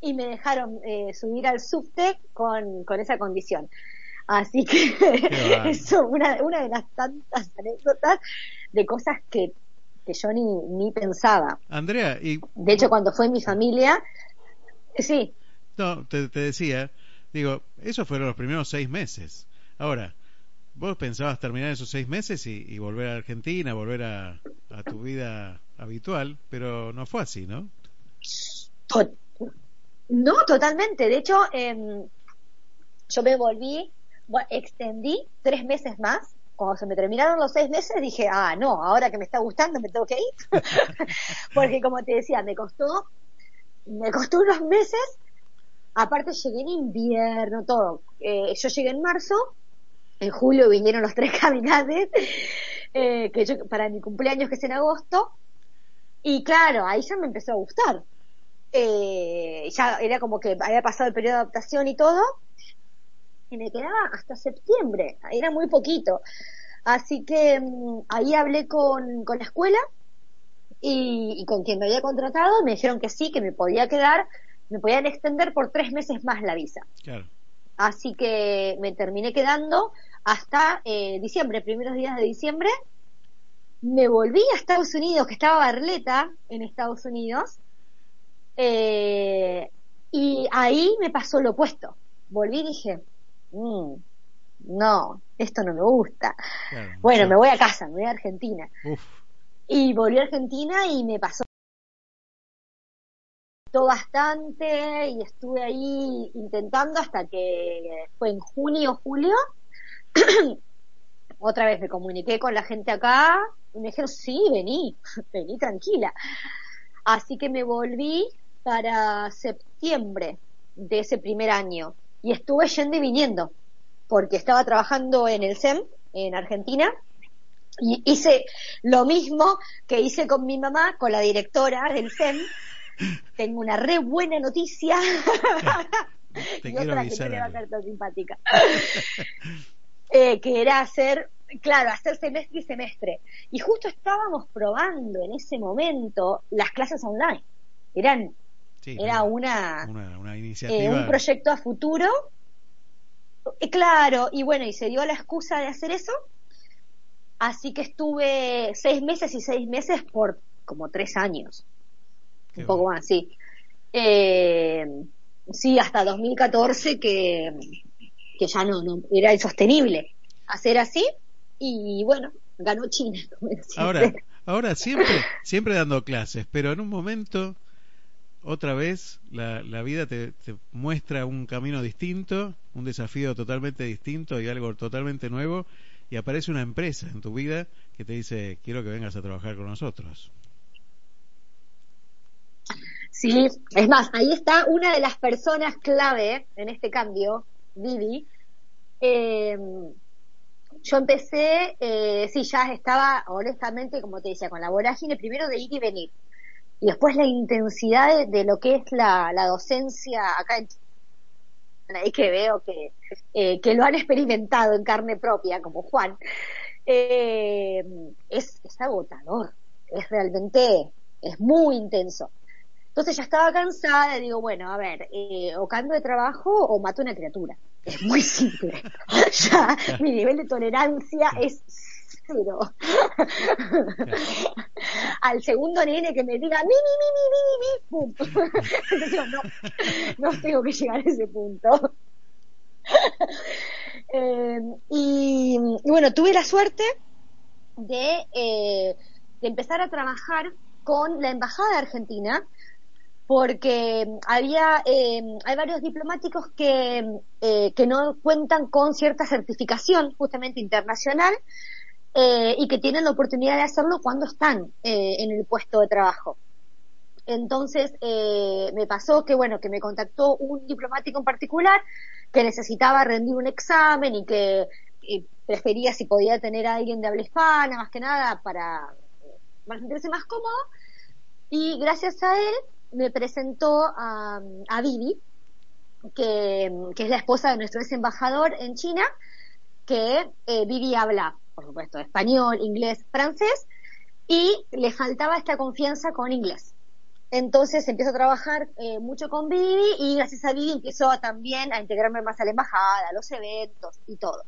Speaker 3: y me dejaron eh, subir al subte con, con esa condición. Así que eso, una, una de las tantas anécdotas de cosas que, que yo ni, ni pensaba.
Speaker 1: Andrea, y...
Speaker 3: De hecho, cuando fue mi familia, sí.
Speaker 1: No, te, te decía, digo, esos fueron los primeros seis meses. Ahora, vos pensabas terminar esos seis meses y, volver a Argentina, volver a, tu vida habitual, pero no fue así, ¿no?
Speaker 3: no, totalmente. De hecho, em, yo me volví, extendí tres meses más. Cuando se me terminaron los seis meses dije, ah, no, ahora que me está gustando me tengo que ir. Porque como te decía, me costó, me costó unos meses. Aparte llegué en invierno, todo. Eh, yo llegué en marzo en julio vinieron los tres caminantes, eh, que yo, para mi cumpleaños que es en agosto, y claro, ahí ya me empezó a gustar. Eh, ya era como que había pasado el periodo de adaptación y todo, y me quedaba hasta septiembre, era muy poquito. Así que mm, ahí hablé con, con la escuela y, y, con quien me había contratado, me dijeron que sí, que me podía quedar, me podían extender por tres meses más la visa. Claro. Así que me terminé quedando hasta eh, diciembre, primeros días de diciembre. Me volví a Estados Unidos, que estaba Barleta en Estados Unidos, eh, y ahí me pasó lo opuesto. Volví y dije, mm, no, esto no me gusta. bueno, me voy a casa, me voy a Argentina. Y volví a Argentina y me pasó bastante y estuve ahí intentando hasta que fue en junio o julio otra vez me comuniqué con la gente acá y me dijeron, sí, vení, vení tranquila. Así que me volví para septiembre de ese primer año y estuve yendo y viniendo porque estaba trabajando en el SEM en Argentina y hice lo mismo que hice con mi mamá, con la directora del SEM. Tengo una re buena noticia.
Speaker 1: Te y otra que no le va a
Speaker 3: tan simpática. Eh, que era hacer, claro, hacer semestre y semestre. Y justo estábamos probando en ese momento las clases online. Eran, era una,
Speaker 1: una, iniciativa.
Speaker 3: Eh, un proyecto a futuro. Eh, claro, y bueno, y se dio la excusa de hacer eso. Así que estuve seis meses y seis meses por como tres años. un poco más, sí. sí, hasta 2014 que que ya no, no era insostenible hacer así y bueno, ganó China.
Speaker 1: Ahora, ahora siempre, siempre dando clases, pero en un momento, otra vez, la, la vida te, te, muestra un camino distinto, un desafío totalmente distinto y algo totalmente nuevo, y aparece una empresa en tu vida que te dice, quiero que vengas a trabajar con nosotros.
Speaker 3: Sí, es más, ahí está una de las personas clave en este cambio, Vivi, eh, yo empecé, eh, sí, ya estaba, honestamente, como te decía, con la vorágine primero de ir y venir. Y después la intensidad de, lo que es la, docencia acá en ahí que veo que, eh, que lo han experimentado en carne propia, como Juan, eh, es, es agotador, es realmente, es muy intenso. Entonces ya estaba cansada y digo, bueno, a ver, eh, o cambio de trabajo o mato una criatura. Es muy simple. ya mi nivel de tolerancia es cero. Al segundo nene que me diga, mi, mi, mi, mi, mi, mi, pum. Entonces yo, no, no tengo que llegar a ese punto. Eh, y, bueno, tuve la suerte de, eh, de empezar a trabajar con la Embajada de Argentina, porque había eh, hay varios diplomáticos que, eh, que no cuentan con cierta certificación justamente internacional eh, y que tienen la oportunidad de hacerlo cuando están eh, en el puesto de trabajo. Entonces eh, me pasó que bueno que me contactó un diplomático en particular que necesitaba rendir un examen y que prefería si podía tener a alguien de habla hispana más que nada para, para sentirse más cómodo y gracias a él me presentó a, a Vivi que, es la esposa de nuestro ex embajador en China que eh, Vivi habla por supuesto, español, inglés, francés, y le faltaba esta confianza con inglés. Entonces empiezo a trabajar eh, mucho con Vivi y gracias a Vivi empiezo también a integrarme más a la embajada, a los eventos y todo.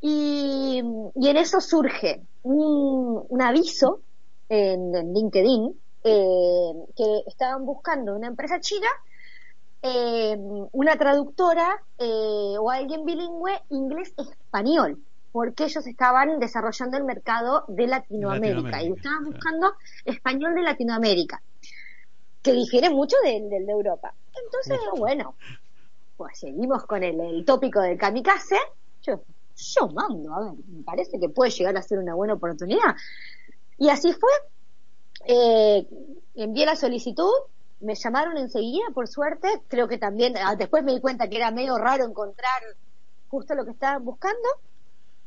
Speaker 3: Y, en eso surge un, aviso en LinkedIn eh, que estaban buscando una empresa china eh, una traductora eh, o alguien bilingüe inglés-español porque ellos estaban desarrollando el mercado de Latinoamérica, y estaban buscando español de Latinoamérica, que difiere mucho del, de Europa. Entonces, bueno, pues seguimos con el, el tópico del kamikaze. Yo, yo mando, a ver, me parece que puede llegar a ser una buena oportunidad. Y así fue. Eh, envié la solicitud, me llamaron enseguida, por suerte. Creo que también, ah, después me di cuenta que era medio raro encontrar justo lo que estaban buscando.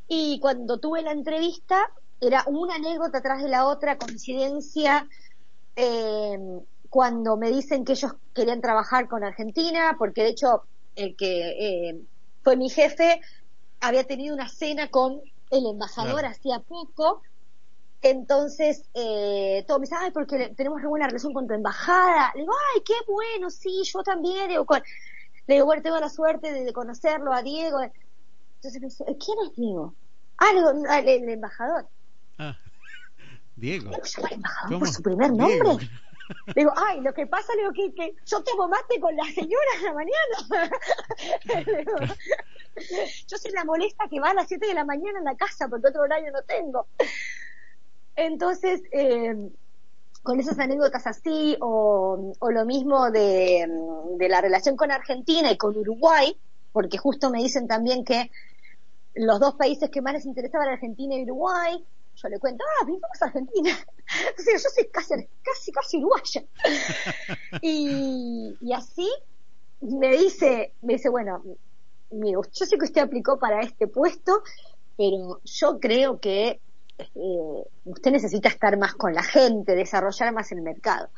Speaker 3: Y cuando tuve la entrevista, era una anécdota atrás de la otra, coincidencia, eh, cuando me dicen que ellos querían trabajar con Argentina, porque de hecho el que eh, fue mi jefe había tenido una cena con el embajador hacía poco, entonces eh, todo me dice, ay, porque tenemos una buena relación con tu embajada. Le digo, ay, qué bueno, sí, yo también. Le digo, con... le digo bueno, tengo la suerte de, de conocerlo a Diego. Entonces me dice, ¿quién es Diego? Ah, el, el, el embajador.
Speaker 1: Ah, Diego.
Speaker 3: ¿Cómo se llama el embajador por su primer nombre? Le digo, ay, lo que pasa, le digo, que, que yo tomo mate con la señora en la mañana. digo, yo soy la molesta que va a las 7 de la mañana en la casa porque otro horario no tengo. Entonces, eh, con esas anécdotas así, o, o lo mismo de, de la relación con Argentina y con Uruguay, porque justo me dicen también que los dos países que más les interesaban Argentina y Uruguay. Yo le cuento, ah, vivimos Argentina. O sea, yo soy casi, casi, casi uruguaya. y, y así me dice, me dice, bueno, amigo, yo sé que usted aplicó para este puesto, pero yo creo que eh, usted necesita estar más con la gente, desarrollar más el mercado.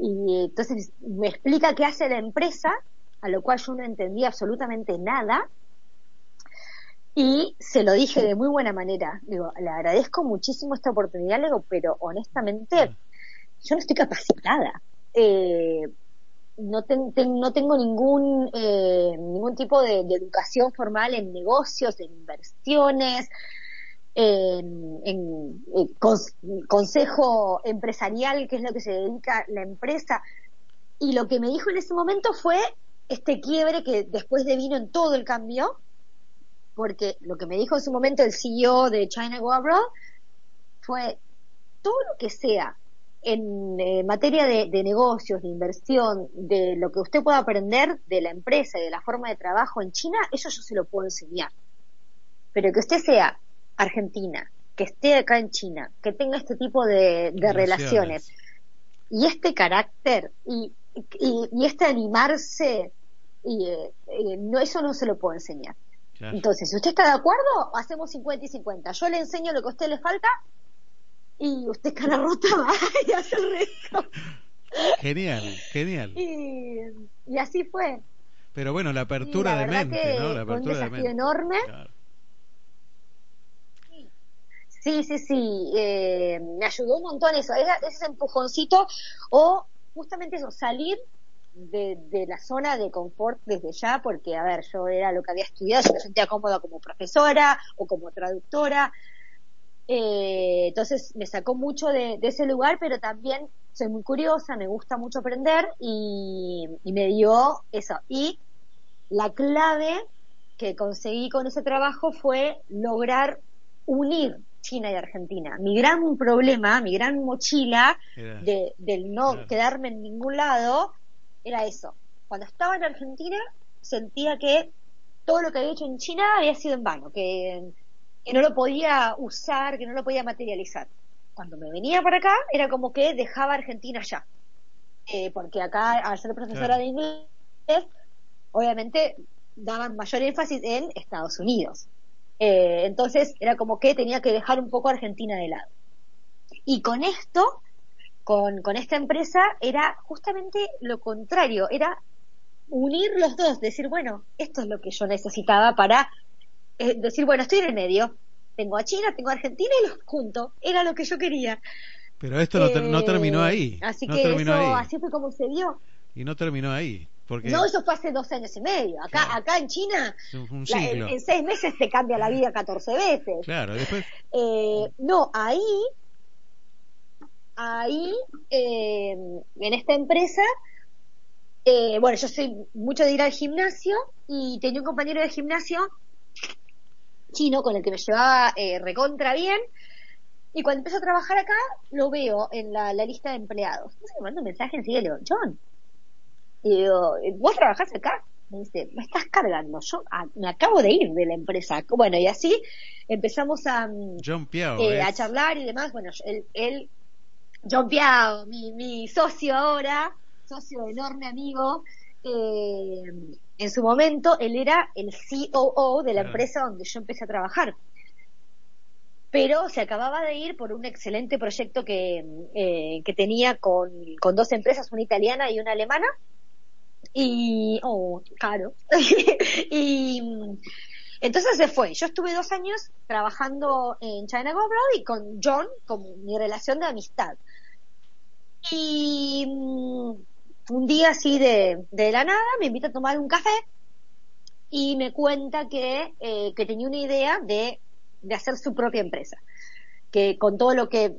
Speaker 3: Y entonces me explica qué hace la empresa, a lo cual yo no entendía absolutamente nada, y se lo dije de muy buena manera. Digo, le agradezco muchísimo esta oportunidad, le digo, pero honestamente, yo no estoy capacitada. Eh, no, ten, ten, no tengo ningún, eh, ningún tipo de, de, educación formal en negocios, en inversiones, en, en, en cons, consejo empresarial, que es lo que se dedica la empresa. Y lo que me dijo en ese momento fue este quiebre que después de vino en todo el cambio, porque lo que me dijo en su momento el CEO de China Go Abroad fue todo lo que sea en eh, materia de, de, negocios, de inversión, de lo que usted pueda aprender de la empresa y de la forma de trabajo en China, eso yo se lo puedo enseñar. Pero que usted sea argentina, que esté acá en China, que tenga este tipo de, de relaciones y este carácter y, y, y este animarse, y, eh, eh, no, eso no se lo puedo enseñar. Claro. Entonces, si usted está de acuerdo, hacemos 50 y 50. Yo le enseño lo que a usted le falta y usted cara rota va y hace el resto.
Speaker 1: Genial, genial.
Speaker 3: Y, y así fue.
Speaker 1: Pero bueno, la apertura de mente, ¿no? La apertura
Speaker 3: fue un desafío enorme. Sí, sí, sí, eh, me ayudó un montón eso, ese empujoncito o justamente eso, salir de, la zona de confort desde ya, porque, a ver, yo era lo que había estudiado, yo me sentía cómoda como profesora o como traductora, eh, entonces me sacó mucho de, ese lugar, pero también soy muy curiosa, me gusta mucho aprender y me dio eso. Y la clave que conseguí con ese trabajo fue lograr unir China y Argentina. Mi gran problema, mi gran mochila de, del no quedarme en ningún lado era eso. Cuando estaba en Argentina sentía que todo lo que había hecho en China había sido en vano, que, no lo podía usar, que no lo podía materializar. Cuando me venía para acá era como que dejaba Argentina ya. Eh, porque acá, al ser profesora de inglés, obviamente daban mayor énfasis en Estados Unidos. Eh, entonces era como que tenía que dejar un poco Argentina de lado. Y con esto, con, con esta empresa, era justamente lo contrario, era unir los dos, decir, bueno, esto es lo que yo necesitaba para eh, decir, bueno, estoy en el medio, tengo a China, tengo a Argentina y los junto, era lo que yo quería.
Speaker 1: Pero esto no, terminó ahí.
Speaker 3: Eh, así que eso, así fue como se dio.
Speaker 1: Y no terminó ahí.
Speaker 3: No, eso fue hace dos años y medio. Acá, acá en China, en, seis meses te cambia la vida 14 veces.
Speaker 1: Claro, después.
Speaker 3: Eh, no, ahí, ahí, eh, en esta empresa, eh, bueno, yo soy mucho de ir al gimnasio y tenía un compañero de gimnasio chino con el que me llevaba recontra bien. Y cuando empezó a trabajar acá, lo veo en la, lista de empleados. Entonces me mando un mensaje en le John, y digo, ¿vos trabajás acá? Me dice, me estás cargando, yo ah, me acabo de ir de la empresa. Bueno, y así empezamos a, mm, eh, a charlar y demás. Bueno, él, él John Piao, mi, mi socio ahora, socio enorme amigo, eh, en su momento él era el COO de la empresa donde yo empecé a trabajar. Pero se acababa de ir por un excelente proyecto que, eh, que tenía con, con dos empresas, una italiana y una alemana, y, oh, claro. y entonces se fue. Yo estuve dos años trabajando en China Go y con John, como mi relación de amistad. Y mm, un día así de, de la nada me invita a tomar un café y me cuenta que, eh, que tenía una idea de, de hacer su propia empresa. Que con todo lo que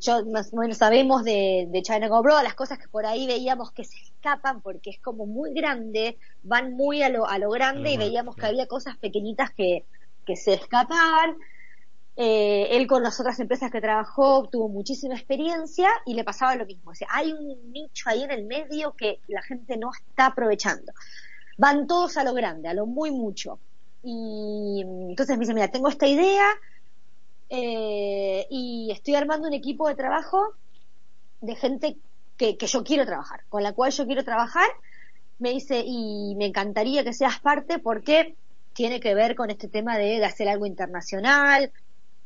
Speaker 3: yo más o menos sabemos de, de China Go las cosas que por ahí veíamos que se escapan porque es como muy grande, van muy a lo, a lo grande y veíamos que había cosas pequeñitas que, que se escapaban. Eh, él con las otras empresas que trabajó tuvo muchísima experiencia y le pasaba lo mismo. O sea, hay un nicho ahí en el medio que la gente no está aprovechando. Van todos a lo grande, a lo muy mucho. Y entonces me dice, mira, tengo esta idea, eh, y estoy armando un equipo de trabajo de gente que, que yo quiero trabajar, con la cual yo quiero trabajar. Me dice, y me encantaría que seas parte porque tiene que ver con este tema de, hacer algo internacional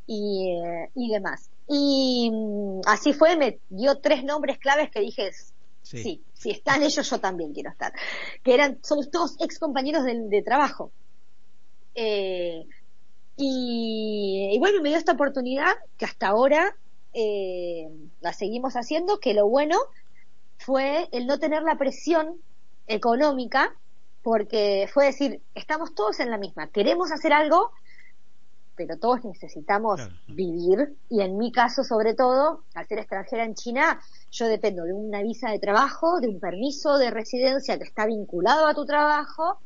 Speaker 3: y, eh, y demás. Y mm, así fue, me dio tres nombres claves que dije, sí, si están ellos, yo también quiero estar. Que eran, son todos ex compañeros de, de trabajo. Eh, y, bueno, me dio esta oportunidad que hasta ahora eh, la seguimos haciendo, que lo bueno fue el no tener la presión económica, porque fue decir, estamos todos en la misma, queremos hacer algo, pero todos necesitamos vivir, y en mi caso sobre todo, al ser extranjera en China, yo dependo de una visa de trabajo, de un permiso de residencia que está vinculado a tu trabajo,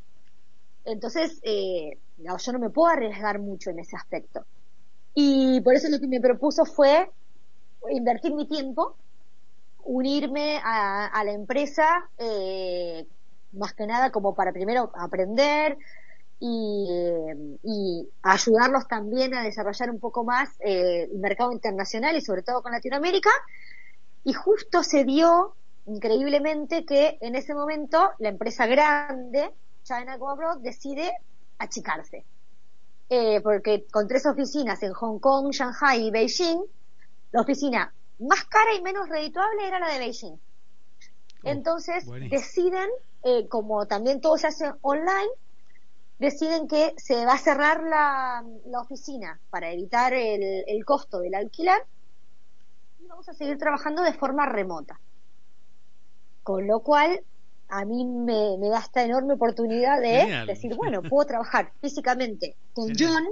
Speaker 3: entonces, eh, yo no me puedo arriesgar mucho en ese aspecto. Y por eso lo que me propuso fue invertir mi tiempo, unirme a, la empresa, eh, más que nada como para primero aprender y, y ayudarlos también a desarrollar un poco más eh, el mercado internacional y sobre todo con Latinoamérica. Y justo se dio increíblemente que en ese momento la empresa grande China Go Abroad decide achicarse. Eh, porque con tres oficinas en Hong Kong, Shanghai y Beijing, la oficina más cara y menos redituable era la de Beijing. Oh, Entonces deciden eh, como también todo se hace online, deciden que se va a cerrar la, oficina para evitar el, el, costo del alquiler y vamos a seguir trabajando de forma remota. Con lo cual, a mí me, da esta enorme oportunidad de decir, bueno, puedo trabajar físicamente con John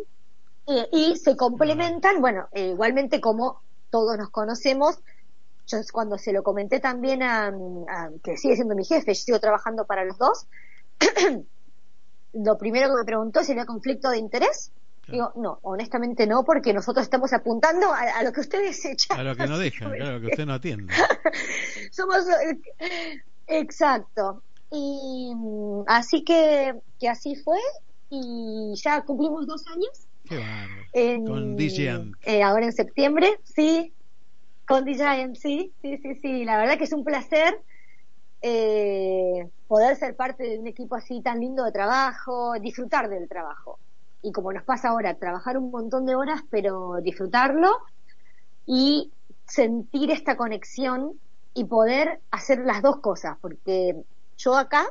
Speaker 3: eh, y se complementan, bueno, eh, igualmente como todos nos conocemos, yo cuando se lo comenté también a, que sigue siendo mi jefe, yo sigo trabajando para los dos, lo primero que me preguntó si había conflicto de interés. Digo, no, honestamente no, porque nosotros estamos apuntando a, lo que ustedes echan.
Speaker 1: A lo que no dejan, claro, que usted no atiende.
Speaker 3: Somos, eh, exacto. Y mm, así que, que así fue, y ya cumplimos dos años.
Speaker 1: Qué Con DJ
Speaker 3: eh, ahora en septiembre, sí, con DJ sí, sí, sí, sí. La verdad que es un placer eh, poder ser parte de un equipo así tan lindo de trabajo, disfrutar del trabajo. Y como nos pasa ahora, trabajar un montón de horas, pero disfrutarlo y sentir esta conexión y poder hacer las dos cosas, porque yo acá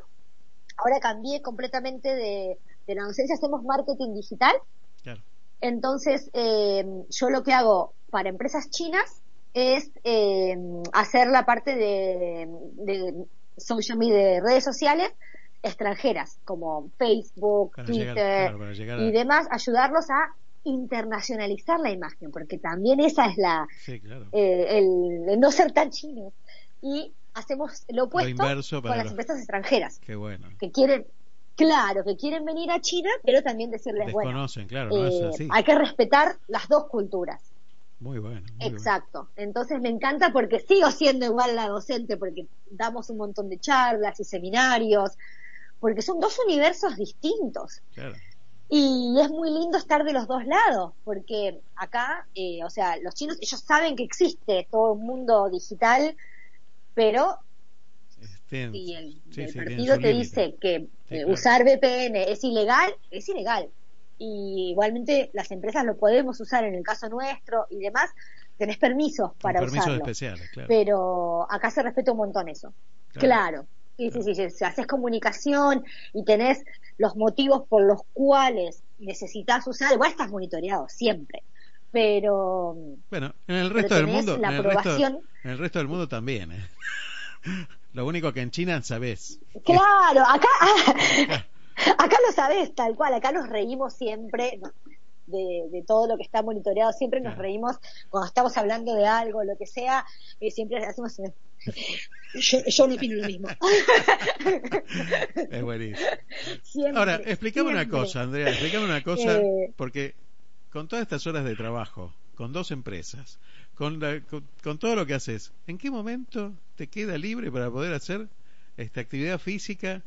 Speaker 3: ahora cambié completamente de, de la docencia, hacemos marketing digital. Entonces, eh, yo lo que hago para empresas chinas es eh, hacer la parte de, de social media, de redes sociales extranjeras, como Facebook, Twitter y demás, ayudarlos a internacionalizar la imagen, porque también esa es la eh, el, no ser tan chino y hacemos lo opuesto con las empresas extranjeras que quieren claro que quieren venir a China pero también decirles bueno
Speaker 1: eh,
Speaker 3: hay que respetar las dos culturas
Speaker 1: muy bueno.
Speaker 3: Exacto. Entonces me encanta porque sigo siendo igual la docente, porque damos un montón de charlas y seminarios, porque son dos universos distintos. Claro. Y es muy lindo estar de los dos lados, porque acá, eh, o sea, los chinos, ellos saben que existe todo un mundo digital, pero si el, partido te dice que eh, usar VPN es ilegal, es ilegal y igualmente las empresas lo podemos usar en el caso nuestro y demás, tenés permisos para permisos usarlo. especiales, claro. Pero acá se respeta un montón eso. Claro. Sí, sí, sí, si haces comunicación y tenés los motivos por los cuales necesitas usar, igual estás monitoreado siempre. Pero
Speaker 1: bueno, en el resto del mundo, en, el resto, en el resto del mundo también. ¿eh? Lo único que en China sabes.
Speaker 3: Claro, acá acá lo sabes tal cual, acá nos reímos siempre de, todo lo que está monitoreado, siempre nos reímos cuando estamos hablando de algo, lo que sea, y siempre hacemos... Yo, no opino lo mismo.
Speaker 1: es buenísimo. Ahora, explícame una cosa, Andrea, explícame una cosa, eh, porque con todas estas horas de trabajo, con dos empresas, con, con, todo lo que haces, ¿en qué momento te queda libre para poder hacer esta actividad física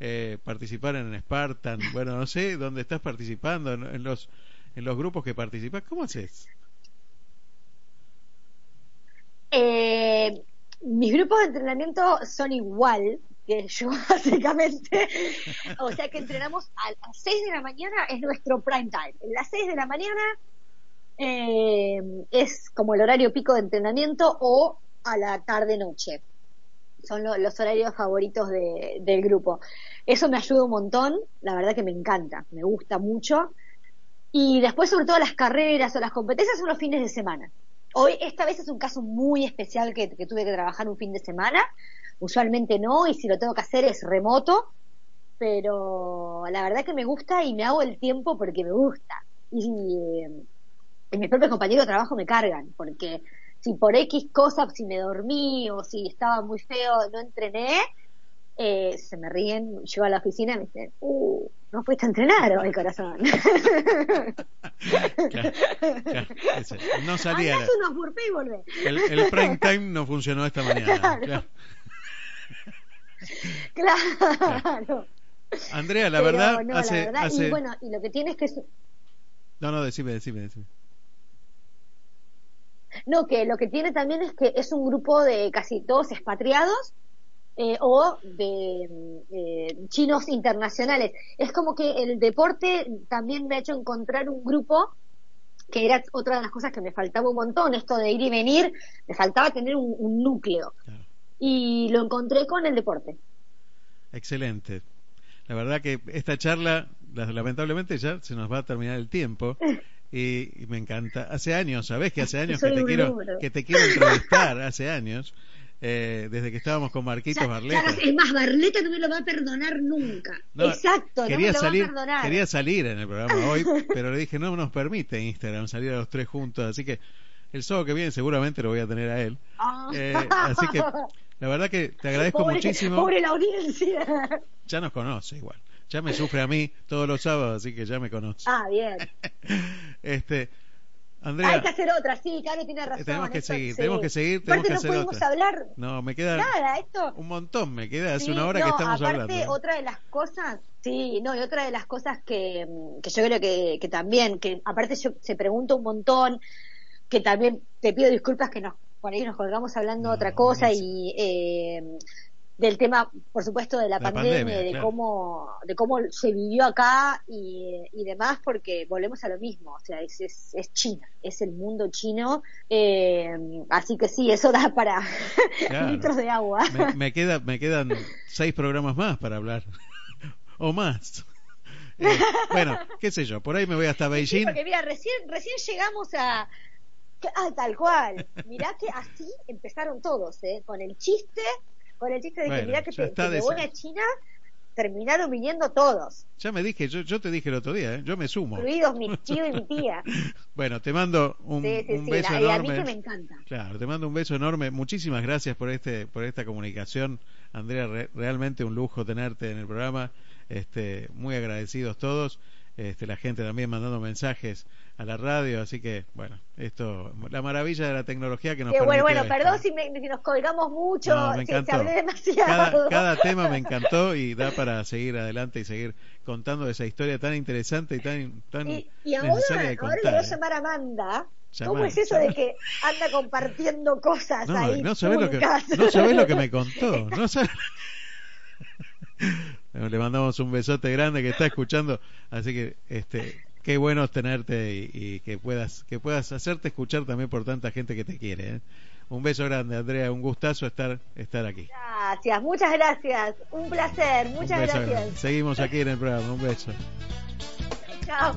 Speaker 1: eh, participar en Spartan, bueno, no sé dónde estás participando, en, los en los grupos que participas, ¿cómo haces?
Speaker 3: Eh, mis grupos de entrenamiento son igual que yo, básicamente. o sea que entrenamos a las 6 de la mañana, es nuestro prime time. Las 6 de la mañana eh, es como el horario pico de entrenamiento o a la tarde-noche son los horarios favoritos del grupo. Eso me ayuda un montón, la verdad que me encanta, me gusta mucho. Y después, sobre todo, las carreras o las competencias son los fines de semana. Hoy, esta vez es un caso muy especial que, tuve que trabajar un fin de semana. Usualmente no, y si lo tengo que hacer es remoto. Pero la verdad que me gusta y me hago el tiempo porque me gusta. Y, y mis propios compañeros de trabajo me cargan, porque si por X cosas, si me dormí o si estaba muy feo, no entrené, eh, se me ríen, llego a la oficina y me dicen, uh, no fuiste a entrenar hoy, corazón.
Speaker 1: No salía.
Speaker 3: unos y volvé.
Speaker 1: El, prime time no funcionó esta mañana.
Speaker 3: Claro.
Speaker 1: Andrea, la verdad, hace,
Speaker 3: Y bueno, y lo que tienes que...
Speaker 1: No, no, decime, decime, decime.
Speaker 3: No, que lo que tiene también es que es un grupo de casi todos expatriados eh, o de eh, chinos internacionales. Es como que el deporte también me ha hecho encontrar un grupo que era otra de las cosas que me faltaba un montón, esto de ir y venir, me faltaba tener un, núcleo. Y lo encontré con el deporte.
Speaker 1: excelente. La verdad que esta charla, lamentablemente ya se nos va a terminar el tiempo. Y, me encanta. Hace años, ¿sabes? Que hace años que te, quiero, que te quiero entrevistar, hace años. Eh, desde que estábamos con Marquitos Barleta.
Speaker 3: es más, Barleta no me lo va a perdonar nunca. Exacto,
Speaker 1: quería
Speaker 3: no me
Speaker 1: salir,
Speaker 3: lo va a perdonar.
Speaker 1: Quería salir en el programa hoy, pero le dije, no nos permite Instagram salir a los tres juntos, así que el sábado que viene seguramente lo voy a tener a él. Ah. Eh, así que la verdad que te agradezco muchísimo.
Speaker 3: Pobre la audiencia.
Speaker 1: Ya nos conoce igual. Ya me sufre a mí todos los sábados, así que ya me conoce.
Speaker 3: Ah, bien.
Speaker 1: este, Andrea,
Speaker 3: Hay que hacer otra, sí, claro, tiene razón.
Speaker 1: Tenemos que seguir, tenemos que seguir, tenemos que
Speaker 3: no
Speaker 1: hacer
Speaker 3: podemos hablar.
Speaker 1: No, me queda
Speaker 3: nada, esto.
Speaker 1: Un montón, me queda, hace una hora que estamos
Speaker 3: aparte,
Speaker 1: hablando.
Speaker 3: otra de las cosas, sí, no, y otra de las cosas que, que yo creo que, que también, que aparte yo se pregunta un montón, que también te pido disculpas que nos por ahí nos colgamos hablando otra cosa y eh, del tema, por supuesto, de la, pandemia, de cómo de cómo se vivió acá y, y, demás, porque volvemos a lo mismo, o sea, es, es, es China, es el mundo chino, eh, así que sí, eso da para litros de agua.
Speaker 1: Me, me, queda, me quedan seis programas más para hablar, o más. Eh, bueno, qué sé yo, por ahí me voy hasta Beijing. Sí,
Speaker 3: porque mira, recién, recién llegamos a, Ah, tal cual. Mirá que así empezaron todos, ¿eh? Con el chiste, con el chiste de que mirá que, te, voy a China, terminaron viniendo todos.
Speaker 1: Ya me dije, yo, yo te dije el otro día, ¿eh? yo me sumo.
Speaker 3: Incluidos mi tío y mi tía.
Speaker 1: bueno, te mando un, un beso
Speaker 3: enorme.
Speaker 1: A
Speaker 3: mí que me encanta.
Speaker 1: Claro, te mando un beso enorme. Muchísimas gracias por este por esta comunicación, Andrea. realmente un lujo tenerte en el programa. Este, muy agradecidos todos. Este, la gente también mandando mensajes a la radio, así que bueno, esto, la maravilla de la tecnología que nos
Speaker 3: Qué bueno, bueno, perdón si, nos colgamos mucho, si, hablé demasiado.
Speaker 1: Cada, tema me encantó y da para seguir adelante y seguir contando esa historia tan interesante y tan, tan
Speaker 3: y, y ahora,
Speaker 1: necesaria de contar.
Speaker 3: Ahora le voy a ¿eh? llamar a Amanda. ¿Cómo es eso de que anda compartiendo cosas
Speaker 1: no,
Speaker 3: ahí?
Speaker 1: No sabés, lo que, no sabés lo que me contó. No sabés... le mandamos un besote grande que está escuchando, así que este qué bueno tenerte y, que puedas que puedas hacerte escuchar también por tanta gente que te quiere. ¿eh? Un beso grande, Andrea, un gustazo estar estar aquí.
Speaker 3: Gracias, muchas gracias, un placer, muchas gracias.
Speaker 1: Seguimos aquí en el programa, un beso.
Speaker 3: Chao.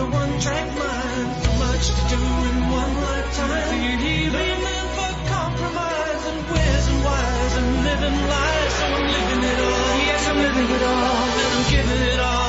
Speaker 4: the one track mind. So much to do in one lifetime. So you hear amen for compromise and where's and why's and living lies. So I'm living it all. Yes, I'm living it all. And I'm giving it all.